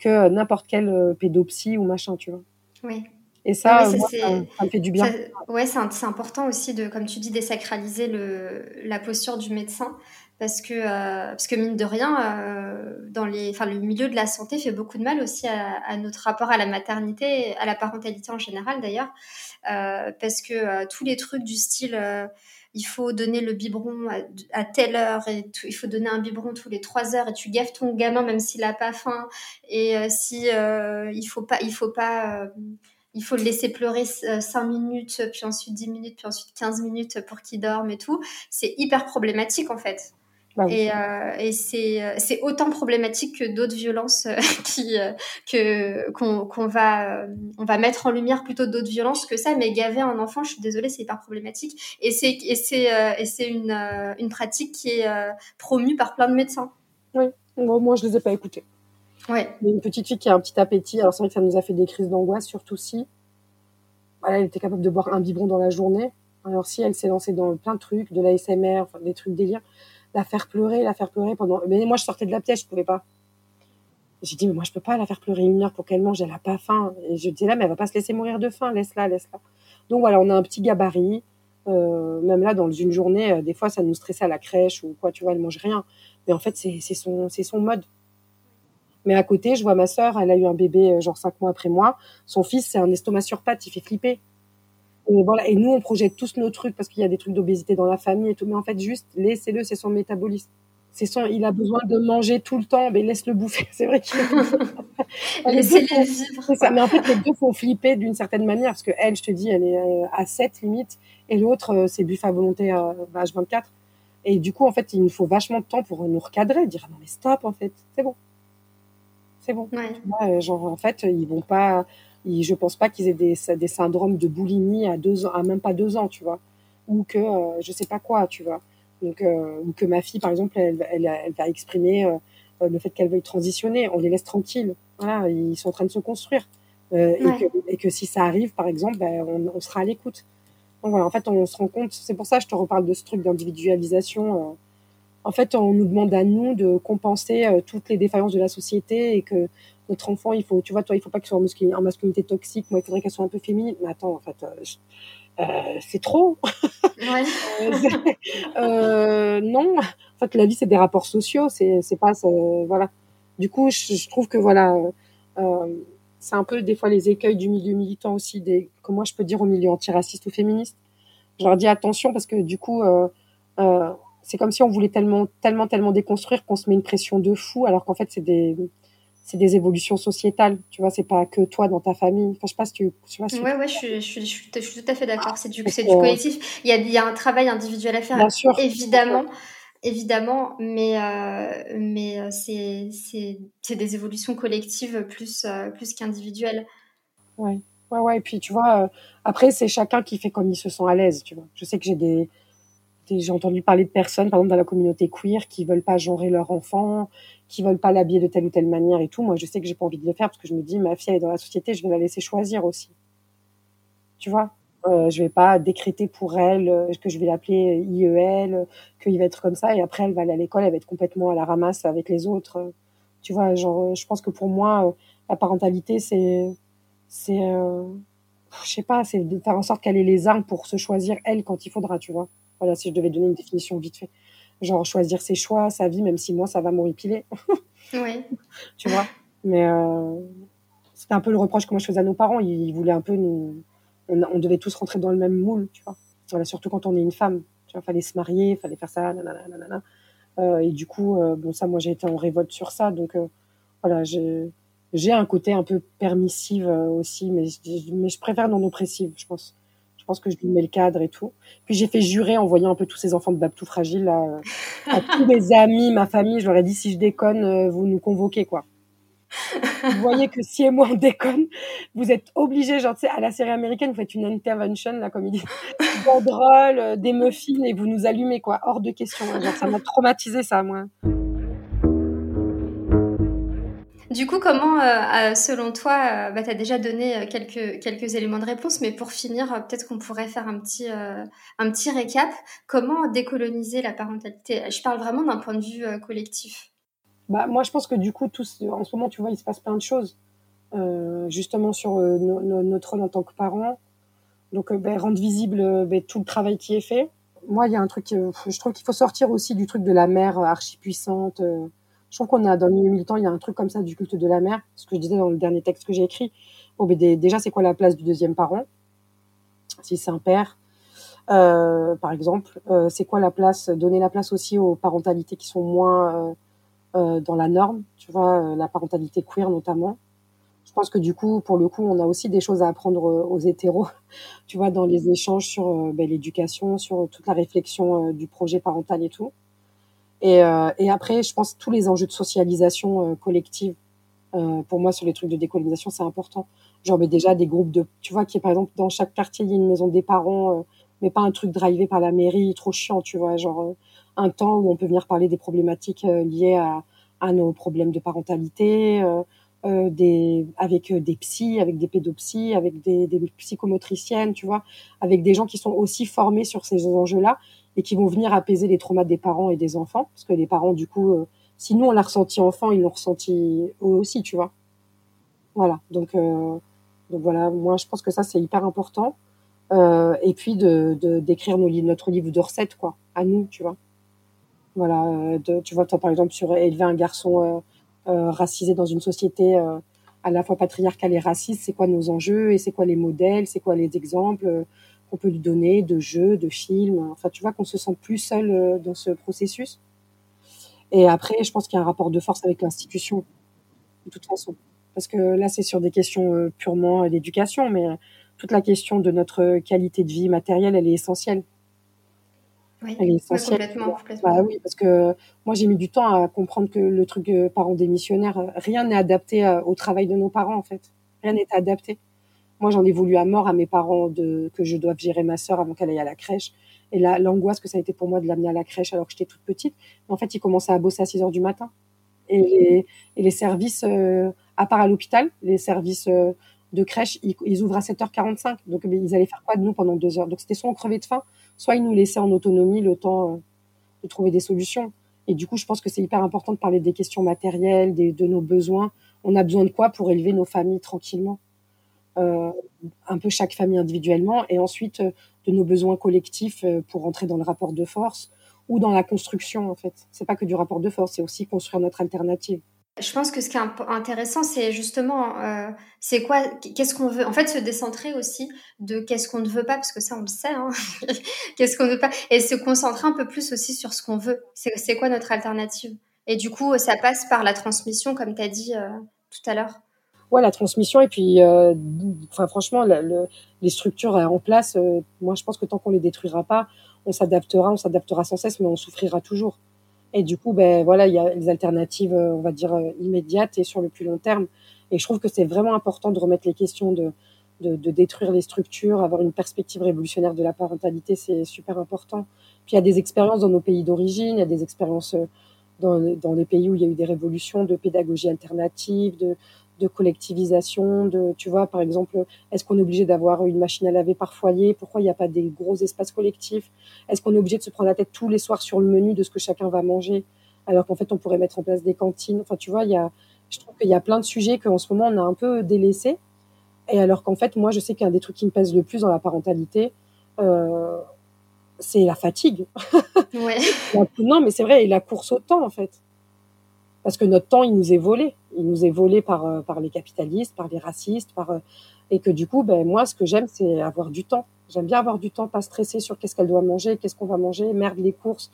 que n'importe quel euh, pédopsie ou machin, tu vois. Oui. Et ça, ça, me fait du bien. ouais, c'est important aussi de, comme tu dis, désacraliser le, la posture du médecin. Parce que, euh, parce que mine de rien, euh, dans les, enfin, le milieu de la santé fait beaucoup de mal aussi à, notre rapport à la maternité, à la parentalité en général d'ailleurs. parce que tous les trucs du style il faut donner le biberon à, telle heure et il faut donner un biberon tous les trois heures et tu gaffes ton gamin même s'il a pas faim. Et euh, si euh, il faut pas il faut pas euh, il faut le laisser pleurer 5 minutes puis ensuite 10 minutes puis ensuite 15 minutes pour qu'il dorme et tout c'est hyper problématique en fait bah et, euh, et c'est, euh, c'est autant problématique que d'autres violences euh, qui, que, qu'on, va, on va mettre en lumière plutôt d'autres violences que ça. Mais gaver un enfant, je suis désolée, c'est hyper problématique. Et c'est, et c'est, et c'est une, une pratique qui est promue par plein de médecins. Oui, moi, je les ai pas écoutés. Ouais. A une petite fille qui a un petit appétit. Alors c'est vrai que ça nous a fait des crises d'angoisse, surtout si voilà, elle était capable de boire un biberon dans la journée. Alors si elle s'est lancée dans plein de trucs, de l'ASMR, enfin des trucs délire la faire pleurer, la faire pleurer pendant. Mais moi, je sortais de la pièce, je pouvais pas. J'ai dit, mais moi, je peux pas la faire pleurer une heure pour qu'elle mange, elle a pas faim. Et je disais là, mais elle va pas se laisser mourir de faim, laisse-la, laisse-la. Donc voilà, on a un petit gabarit. Euh, même là, dans une journée, euh, des fois, ça nous stressait à la crèche ou quoi, tu vois, elle mange rien. Mais en fait, c'est son, son mode. Mais à côté, je vois ma sœur, elle a eu un bébé euh, genre cinq mois après moi. Son fils, c'est un estomac sur pattes, il fait flipper. Et voilà. Et nous, on projette tous nos trucs parce qu'il y a des trucs d'obésité dans la famille et tout. Mais en fait, juste laissez-le, c'est son métabolisme. C'est son, il a besoin de manger tout le temps, mais laisse-le bouffer. C'est vrai qu'il Laissez-le vivre. Ça. Mais en fait, les deux font flipper d'une certaine manière parce que elle, je te dis, elle est euh, à 7 limite, et l'autre, euh, c'est buff à volonté à H24. Et du coup, en fait, il nous faut vachement de temps pour nous recadrer, dire non mais stop, en fait, c'est bon, c'est bon. Ouais. genre en fait, ils vont pas je je pense pas qu'ils aient des, des syndromes de boulimie à deux ans, à même pas deux ans, tu vois, ou que euh, je sais pas quoi, tu vois. Donc, euh, ou que ma fille, par exemple, elle, elle, elle va exprimer euh, le fait qu'elle veuille transitionner. On les laisse tranquilles. Voilà, ils sont en train de se construire. Et, que, et, que, si ça arrive, par exemple, ben, on, on, sera à l'écoute. Donc voilà, en fait, on se rend compte. C'est pour ça que je te reparle de ce truc d'individualisation. en fait, on nous demande à nous de compenser toutes les défaillances de la société et que notre enfant, il faut, tu vois, toi, il faut pas qu'il soit en, masculinité toxique. Moi, il faudrait qu'elle soit un peu féminine. Mais attends, en fait, euh, euh, c'est trop. Ouais. Euh, non, en fait, la vie, c'est des rapports sociaux. C'est, c'est pas, voilà. Du coup, je, trouve que voilà, c'est un peu des fois les écueils du milieu militant aussi. Des, comment je peux dire au milieu antiraciste ou féministe. Je leur dis attention parce que du coup. c'est comme si on voulait tellement, tellement, tellement déconstruire qu'on se met une pression de fou, alors qu'en fait, c'est des, c'est des évolutions sociétales, tu vois, c'est pas que toi dans ta famille. Enfin, je sais pas si tu, vois. ouais, ouais, je suis, je, suis, tout à fait d'accord. C'est du, c'est du collectif. Il y, a, il y a un travail individuel à faire, Bien sûr, évidemment. évidemment, mais, mais c'est, c'est, des évolutions collectives plus, plus qu'individuelles. Ouais. Ouais, ouais, et puis tu vois, après, c'est chacun qui fait comme il se sent à l'aise, tu vois. Je sais que j'ai des, j'ai entendu parler de personnes, par exemple, dans la communauté queer, qui veulent pas genrer leur enfant, qui veulent pas l'habiller de telle ou telle manière et tout. Moi, je sais que j'ai pas envie de le faire parce que je me dis, ma fille, elle est dans la société, je vais la laisser choisir aussi. Tu vois? Euh, je vais pas décréter pour elle euh, que je vais l'appeler IEL, qu'il va être comme ça et après elle va aller à l'école, elle va être complètement à la ramasse avec les autres. Tu vois, genre, je pense que pour moi, la parentalité, c'est, c'est, euh, je sais pas, c'est de faire en sorte qu'elle ait les armes pour se choisir elle quand il faudra, tu vois. Voilà, si je devais donner une définition vite fait. Genre choisir ses choix, sa vie, même si moi, ça va m'horripiler. oui. Tu vois Mais euh, c'était un peu le reproche que moi je faisais à nos parents. Ils, voulaient un peu nous... On, devait tous rentrer dans le même moule, tu vois. Voilà, surtout quand on est une femme. Tu vois, fallait se marier, fallait faire ça, nanana, euh, et du coup, euh, bon, ça, moi, j'ai été en révolte sur ça. Donc, voilà, j'ai un côté un peu permissive aussi, mais, mais je préfère non oppressive, je pense. Je pense que je lui mets le cadre et tout. Puis j'ai fait jurer en voyant un peu tous ces enfants de Babtou fragiles à tous mes amis, ma famille. Je leur ai dit si je déconne, euh, vous nous convoquez quoi. vous voyez que si et moi on déconne, vous êtes obligés, genre tu sais, à la série américaine, vous faites une intervention là comme ils disent, banderole, euh, des muffins et vous nous allumez quoi, hors de question. Genre ça m'a traumatisé ça moi. Du coup, comment, euh, selon toi, euh, bah, tu as déjà donné euh, quelques, quelques éléments de réponse, mais pour finir, peut-être qu'on pourrait faire un petit, un petit récap. Comment décoloniser la parentalité? Je parle vraiment d'un point de vue collectif. Bah, moi, je pense que du coup, tout, en ce moment, tu vois, il se passe plein de choses, justement sur notre rôle en tant que parent. Donc, ben, rendre visible ben, tout le travail qui est fait. Moi, il y a un truc, je trouve qu'il faut sortir aussi du truc de la mère archi puissante je trouve qu'on a dans le milieu militant, il y a un truc comme ça du culte de la mère, ce que je disais dans le dernier texte que j'ai écrit. Déjà, c'est quoi la place du deuxième parent? Si c'est un père, euh, par exemple, euh, c'est quoi la place Donner la place aussi aux parentalités qui sont moins euh, dans la norme, tu vois, la parentalité queer notamment. Je pense que du coup, pour le coup, on a aussi des choses à apprendre aux hétéros, tu vois, dans les échanges sur ben, l'éducation, sur toute la réflexion du projet parental et tout. Et, euh, et après, je pense tous les enjeux de socialisation euh, collective. Euh, pour moi, sur les trucs de décolonisation, c'est important. Genre, mais déjà des groupes de, tu vois, qui par exemple dans chaque quartier, il y a une maison des parents, mais pas un truc drivé par la mairie, trop chiant, tu vois, genre un temps où on peut venir parler des problématiques liées à, à nos problèmes de parentalité, euh, des, avec des psys, avec des pédopsies, avec des, des, psychomotriciennes, tu vois, avec des gens qui sont aussi formés sur ces enjeux-là et qui vont venir apaiser les traumas des parents et des enfants, parce que les parents, du coup, euh, si nous on l'a ressenti enfant, ils l'ont ressenti eux aussi, tu vois. Voilà, donc, euh, donc voilà, moi je pense que ça c'est hyper important. Euh, et puis d'écrire notre livre de recettes, quoi, à nous, tu vois. Voilà, de, tu vois, toi par exemple sur élever un garçon racisé dans une société à la fois patriarcale et raciste, c'est quoi nos enjeux et c'est quoi les modèles, c'est quoi les exemples qu'on peut lui donner de jeux, de films. Enfin, tu vois qu'on se sent plus seul euh, dans ce processus. Et après, je pense qu'il y a un rapport de force avec l'institution, de toute façon. Parce que là, c'est sur des questions euh, purement d'éducation, mais toute la question de notre qualité de vie matérielle, elle est essentielle. Oui, elle est essentielle. complètement, Bah oui, parce que moi, j'ai mis du temps à comprendre que le truc euh, parents démissionnaires, rien n'est adapté au travail de nos parents, en fait. Rien n'est adapté. Moi, j'en ai voulu à mort à mes parents de, que je doive gérer ma sœur avant qu'elle aille à la crèche. Et là, l'angoisse que ça a été pour moi de l'amener à la crèche alors que j'étais toute petite. En fait, il commençait à bosser à 6 heures du matin. Et les, et les services, euh, à part à l'hôpital, les services euh, de crèche, ils, ouvrent à 7h45. Donc, ils allaient faire quoi de nous pendant deux heures? Donc, c'était soit on crevait de faim, soit ils nous laissaient en autonomie le temps euh, de trouver des solutions. Et du coup, je pense que c'est hyper important de parler des questions matérielles, des, de nos besoins. On a besoin de quoi pour élever nos familles tranquillement? Un peu chaque famille individuellement, et ensuite euh, de nos besoins collectifs euh, pour entrer dans le rapport de force ou dans la construction en fait. C'est pas que du rapport de force, c'est aussi construire notre alternative. Je pense que ce qui est intéressant, c'est justement, c'est quoi, qu'est-ce qu'on veut. En fait, se décentrer aussi de qu'est-ce qu'on ne veut pas, parce que ça, on le sait, hein. qu'est-ce qu'on ne veut pas, et se concentrer un peu plus aussi sur ce qu'on veut. C'est quoi notre alternative? Et du coup, ça passe par la transmission, comme tu as dit tout à l'heure ouais, la transmission et puis, euh, enfin, franchement, le, les structures en place, euh, moi, je pense que tant qu'on les détruira pas, on s'adaptera, on s'adaptera sans cesse, mais on souffrira toujours. Et du coup, ben voilà, il y a les alternatives, on va dire immédiates et sur le plus long terme. Et je trouve que c'est vraiment important de remettre les questions de, de, de, détruire les structures, avoir une perspective révolutionnaire de la parentalité, c'est super important. Puis il y a des expériences dans nos pays d'origine, il y a des expériences dans, dans les pays où il y a eu des révolutions de pédagogie alternative, de, de collectivisation, de, tu vois, par exemple, est-ce qu'on est obligé d'avoir une machine à laver par foyer? Pourquoi il n'y a pas des gros espaces collectifs? Est-ce qu'on est obligé de se prendre la tête tous les soirs sur le menu de ce que chacun va manger? Alors qu'en fait, on pourrait mettre en place des cantines. Enfin, tu vois, il y a, je trouve qu'il y a plein de sujets qu'en ce moment, on a un peu délaissés. Et alors qu'en fait, moi, je sais qu'un des trucs qui me pèse le plus dans la parentalité, euh, c'est la fatigue. Ouais. non, mais c'est vrai, et la course au temps, en fait. Parce que notre temps, il nous est volé. Il nous est volé par, euh, par les capitalistes, par les racistes, par, euh, et que du coup, ben, moi, ce que j'aime, c'est avoir du temps. J'aime bien avoir du temps, pas stresser sur qu'est-ce qu'elle doit manger, qu'est-ce qu'on va manger, merde, les courses.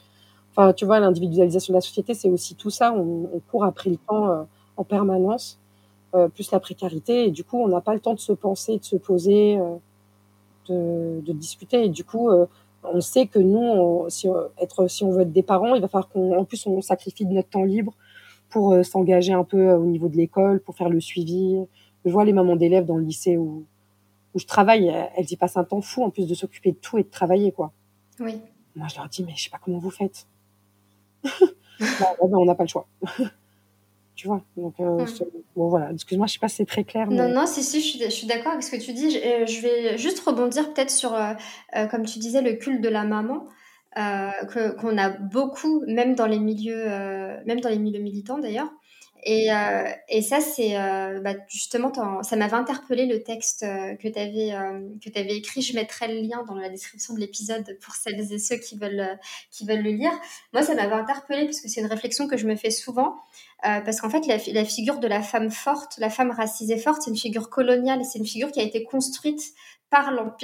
Enfin, tu vois, l'individualisation de la société, c'est aussi tout ça. On, on, court après le temps euh, en permanence, euh, plus la précarité. Et du coup, on n'a pas le temps de se penser, de se poser, euh, de, de, discuter. Et du coup, on sait que nous, si, être, si on veut être des parents, il va falloir qu'on, en plus, on sacrifie de notre temps libre pour euh, s'engager un peu euh, au niveau de l'école, pour faire le suivi. Je vois les mamans d'élèves dans le lycée où, où je travaille, elles y passent un temps fou en plus de s'occuper de tout et de travailler, quoi. Oui. Moi, je leur dis, mais je sais pas comment vous faites. bah, on n'a pas le choix. tu vois. Donc, euh, bon, voilà. Excuse-moi, je sais pas si c'est très clair. Mais... Non, non, si, si, je suis, je suis d'accord avec ce que tu dis. Je, je vais juste rebondir peut-être sur, euh, comme tu disais, le culte de la maman euh, qu'on a beaucoup, même dans les milieux, euh, même dans les milieux militants d'ailleurs. Et, euh, ça, c'est bah, justement, ça m'avait interpellé le texte que tu avais, que avais écrit. Je mettrai le lien dans la description de l'épisode pour celles et ceux qui veulent, qui veulent le lire. Moi, ça m'avait interpellé parce que c'est une réflexion que je me fais souvent. parce qu'en fait, la, la, figure de la femme forte, la femme racisée forte, c'est une figure coloniale, c'est une figure qui a été construite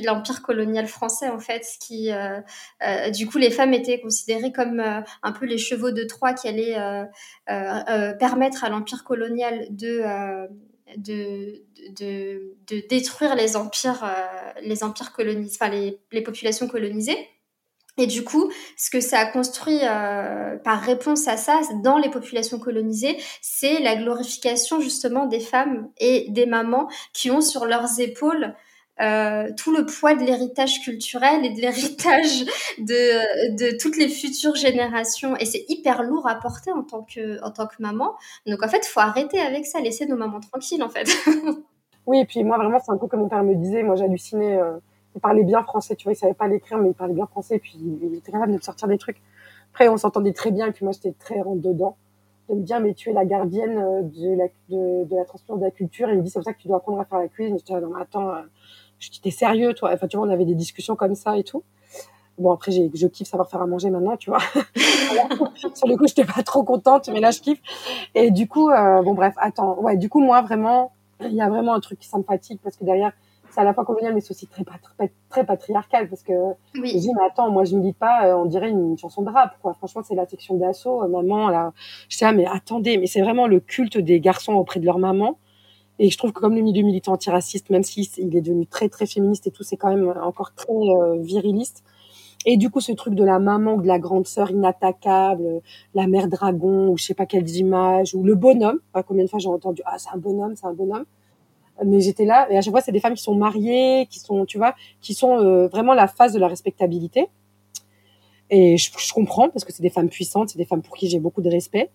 l'empire colonial français en fait, qui euh, euh, du coup les femmes étaient considérées comme euh, un peu les chevaux de Troie qui allaient permettre à l'empire colonial de de, de, détruire les empires les empires colonisés, enfin les, populations colonisées. Et du coup, ce que ça a construit par réponse à ça dans les populations colonisées, c'est la glorification justement des femmes et des mamans qui ont sur leurs épaules euh, tout le poids de l'héritage culturel et de l'héritage de, toutes les futures générations. Et c'est hyper lourd à porter en tant que, en tant que maman. Donc en fait, faut arrêter avec ça, laisser nos mamans tranquilles en fait. oui, et puis moi vraiment, c'est un peu comme mon père me disait, moi j'hallucinais. Euh, il parlait bien français, tu vois, il savait pas l'écrire, mais il parlait bien français, puis il était capable de sortir des trucs. Après, on s'entendait très bien, et puis moi j'étais très rentre dedans de me dire mais tu es la gardienne euh, de la, de, de la transmission de la culture et il me dit c'est pour ça que tu dois apprendre à faire la cuisine. J'étais non attends, je dis, t'es sérieux, toi? Enfin, tu vois, on avait des discussions comme ça et tout. Bon, après, j'ai, je kiffe savoir faire à manger maintenant, tu vois. sur le coup, j'étais pas trop contente, mais là, je kiffe. Et du coup, euh, bon, bref, attends. Ouais, du coup, moi, vraiment, il y a vraiment un truc qui sympathique parce que derrière, c'est à la fois colonial, mais c'est aussi très, très, très patriarcal parce que oui. je dis, mais attends, moi, je ne dis pas, euh, on dirait une, chanson de rap, quoi. Franchement, c'est la section d'assaut. Euh, maman, là, je sais, ah, mais attendez, mais c'est vraiment le culte des garçons auprès de leur maman. Et je trouve que comme le milieu militant antiraciste, même s'il il est devenu très très féministe et tout, c'est quand même encore très euh, viriliste. Et du coup, ce truc de la maman ou de la grande sœur inattaquable, la mère dragon, ou je sais pas quelles images, ou le bonhomme. Pas combien de fois j'ai entendu ah c'est un bonhomme, c'est un bonhomme. Mais j'étais là et à chaque fois c'est des femmes qui sont mariées, qui sont tu vois, qui sont euh, vraiment la phase de la respectabilité. Et je comprends parce que c'est des femmes puissantes, c'est des femmes pour qui j'ai beaucoup de respect.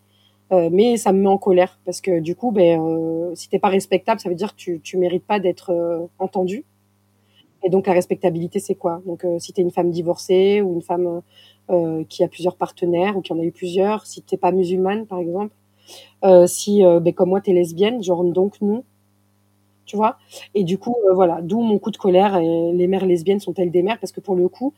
Euh, mais ça me met en colère parce que du coup, ben, euh, si t'es pas respectable, ça veut dire que tu, tu mérites pas d'être euh, entendu. Et donc la respectabilité, c'est quoi? Donc euh, si t'es une femme divorcée ou une femme qui a plusieurs partenaires ou qui en a eu plusieurs, si t'es pas musulmane par exemple, si ben, comme moi t'es lesbienne, genre donc nous, tu vois? Et du coup, voilà, d'où mon coup de colère. Les mères lesbiennes sont-elles des mères? Parce que pour le coup,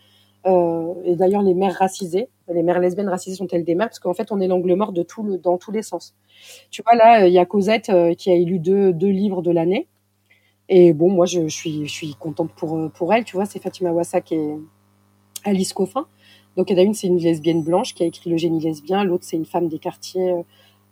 euh, et d'ailleurs, les mères racisées, les mères lesbiennes racisées sont-elles des mères? Parce qu'en fait, on est l'angle mort de tout le, dans tous les sens. Tu vois, là, il y a Cosette euh, qui a élu deux, livres de l'année. Et bon, moi, je, suis, je suis contente pour, euh, pour elle. Tu vois, c'est Fatima Wassak et Alice Coffin. Donc, il y en a une, c'est une lesbienne blanche qui a écrit Le génie lesbien. L'autre, c'est une femme des quartiers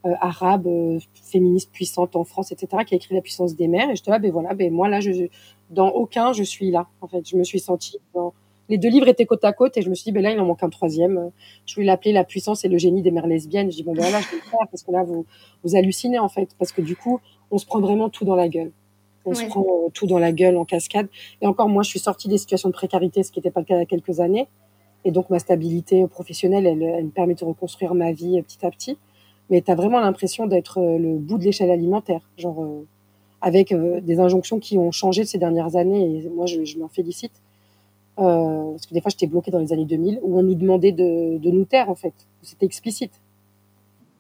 euh, arabes, euh, féministe puissante en France, etc., qui a écrit La puissance des mères. Et je te dis, ah, ben voilà, ben moi, là, je, dans aucun, je suis là. En fait, je me suis sentie dans Les deux livres étaient côte à côte et je me suis dit, ben là, il en manque un troisième. Je voulais l'appeler La puissance et le génie des mères lesbiennes. Je dis, bon, ben là, je vais le faire parce que là, vous, vous hallucinez en fait. Parce que du coup, on se prend vraiment tout dans la gueule. On se prend euh, tout dans la gueule en cascade. Et encore, moi, je suis sortie des situations de précarité, ce qui n'était pas le cas il y a quelques années. Et donc, ma stabilité professionnelle, elle, elle me permet de reconstruire ma vie euh, petit à petit. Mais tu as vraiment l'impression d'être euh, le bout de l'échelle alimentaire. Genre, avec des injonctions qui ont changé ces dernières années. Et moi, je, je m'en félicite. Euh, parce que des fois, j'étais bloquée dans les années 2000, où on nous demandait de, de nous taire, en fait. C'était explicite.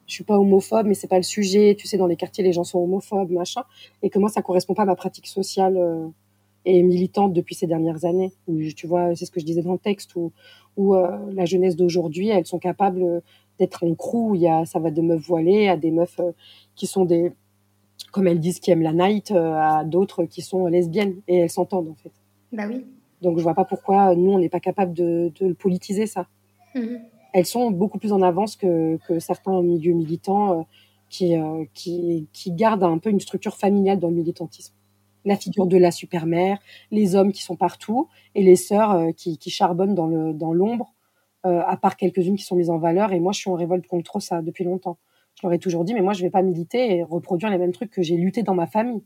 Je suis pas homophobe, mais c'est pas le sujet. Tu sais, dans les quartiers, les gens sont homophobes, machin. Et moi, ça correspond pas à ma pratique sociale euh, et militante depuis ces dernières années? Où, tu vois, c'est ce que je disais dans le texte, où, où euh, la jeunesse d'aujourd'hui, elles sont capables d'être en crew. Il y a, ça va de meufs voilées à des meufs qui sont des, comme elles disent, qui aiment la night, à d'autres qui sont lesbiennes. Et elles s'entendent, en fait. Bah oui. Donc je vois pas pourquoi nous on n'est pas capable de, de politiser ça. Mhm. Elles sont beaucoup plus en avance que, que certains milieux militants euh, qui, euh, qui, qui gardent un peu une structure familiale dans le militantisme. La figure de la super-mère, les hommes qui sont partout et les sœurs euh, qui, qui charbonnent dans le dans l'ombre, à part quelques-unes qui sont mises en valeur. Et moi je suis en révolte contre ça depuis longtemps. Je leur ai toujours dit mais moi je vais pas militer et reproduire les mêmes trucs que j'ai lutté dans ma famille.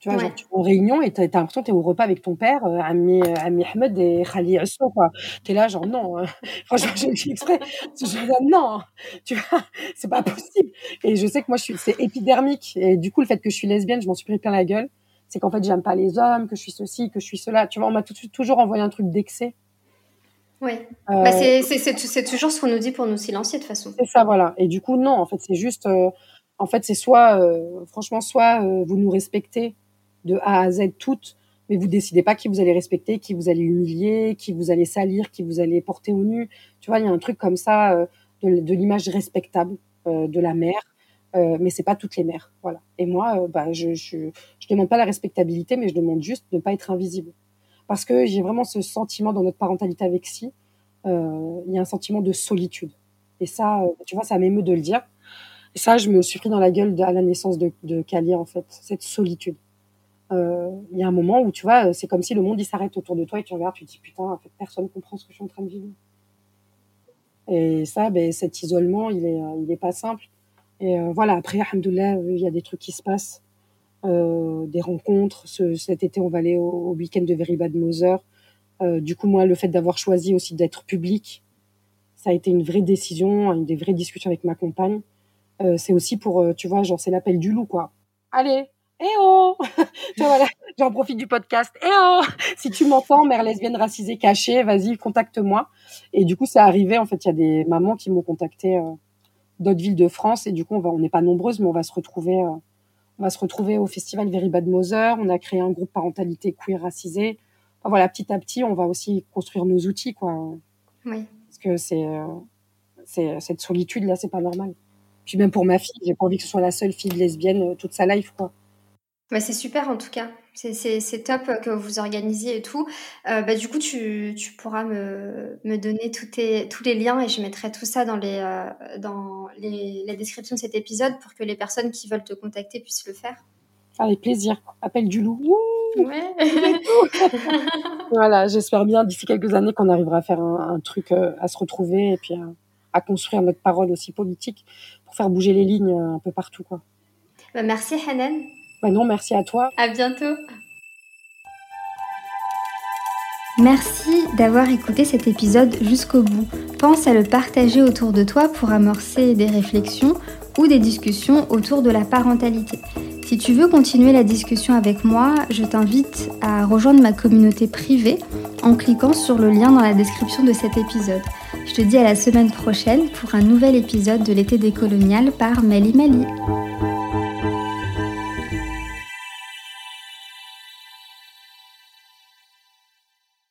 Tu vois, genre, tu es en réunion et tu as, l'impression que tu es au repas avec ton père, euh, Ami, euh, Ami Ahmed et Khali Asso, quoi. Tu es là, genre, non. Hein. Franchement, j'ai dit exprès. Je dis, non. Hein. Tu vois, c'est pas possible. Et je sais que moi, je suis, c'est épidermique. Et du coup, le fait que je suis lesbienne, je m'en suis pris plein la gueule. C'est qu'en fait, j'aime pas les hommes, que je suis ceci, que je suis cela. Tu vois, on m'a tout, toujours envoyé un truc d'excès. Oui. Euh, bah c'est toujours ce qu'on nous dit pour nous silencier, de toute façon. C'est ça, voilà. Et du coup, non, en fait, c'est juste, euh, en fait, c'est soit, euh, franchement, soit vous nous respectez de A à Z toutes, mais vous décidez pas qui vous allez respecter, qui vous allez humilier, qui vous allez salir, qui vous allez porter au nu. Tu vois, il y a un truc comme ça euh, de, l'image respectable euh, de la mère, euh, mais c'est pas toutes les mères, voilà. Et moi, euh, bah, je, je, je demande pas la respectabilité, mais je demande juste de ne pas être invisible, parce que j'ai vraiment ce sentiment dans notre parentalité avec si, il y a un sentiment de solitude. Et ça, tu vois, ça m'émeut de le dire. Et ça, je me suis pris dans la gueule à la naissance de, de en fait, cette solitude il y a un moment où tu vois, c'est comme si le monde il s'arrête autour de toi et tu regardes, tu te dis putain, en fait, personne comprend ce que je suis en train de vivre. Et ça, ben, cet isolement, il est, il est pas simple. Et euh, voilà, après, alhamdoulilah, il y a des trucs qui se passent, euh, des rencontres. Ce, cet été, on va aller au, au week-end de Very Bad Mother. Euh, du coup, moi, le fait d'avoir choisi aussi d'être public, ça a été une vraie décision, une des vraies discussions avec ma compagne. Euh, c'est aussi pour, euh, tu vois, genre, c'est l'appel du loup, quoi. Allez, eh oh voilà, j'en profite du podcast. Eh oh Si tu m'entends, mère lesbienne racisée cachée, vas-y, contacte-moi. Et du coup, c'est arrivé. En fait, il y a des mamans qui m'ont contacté euh, d'autres villes de France. Et du coup, on va, on n'est pas nombreuses, mais on va se retrouver, euh, on va se retrouver au festival Very Bad Mother. On a créé un groupe parentalité queer racisé. Enfin, voilà, petit à petit, on va aussi construire nos outils, quoi. Oui. Parce que c'est, euh, c'est cette solitude là, c'est pas normal. Puis même pour ma fille, j'ai pas envie que ce soit la seule fille lesbienne toute sa life, quoi. Bah, c'est super en tout cas. C'est top que vous organisiez et tout. Euh, bah, du coup, tu, tu pourras me, me donner tous, tes, tous les liens et je mettrai tout ça dans, les, euh, dans les, la description de cet épisode pour que les personnes qui veulent te contacter puissent le faire. Avec plaisir. Appel du loup. ouais. voilà, j'espère bien d'ici quelques années qu'on arrivera à faire un, un truc, euh, à se retrouver et puis à, à, construire notre parole aussi politique pour faire bouger les lignes euh, un peu partout. Quoi. Bah, merci Hanan. Bah non, merci à toi. À bientôt. Merci d'avoir écouté cet épisode jusqu'au bout. Pense à le partager autour de toi pour amorcer des réflexions ou des discussions autour de la parentalité. Si tu veux continuer la discussion avec moi, je t'invite à rejoindre ma communauté privée en cliquant sur le lien dans la description de cet épisode. Je te dis à la semaine prochaine pour un nouvel épisode de l'été décolonial par Mali Mali.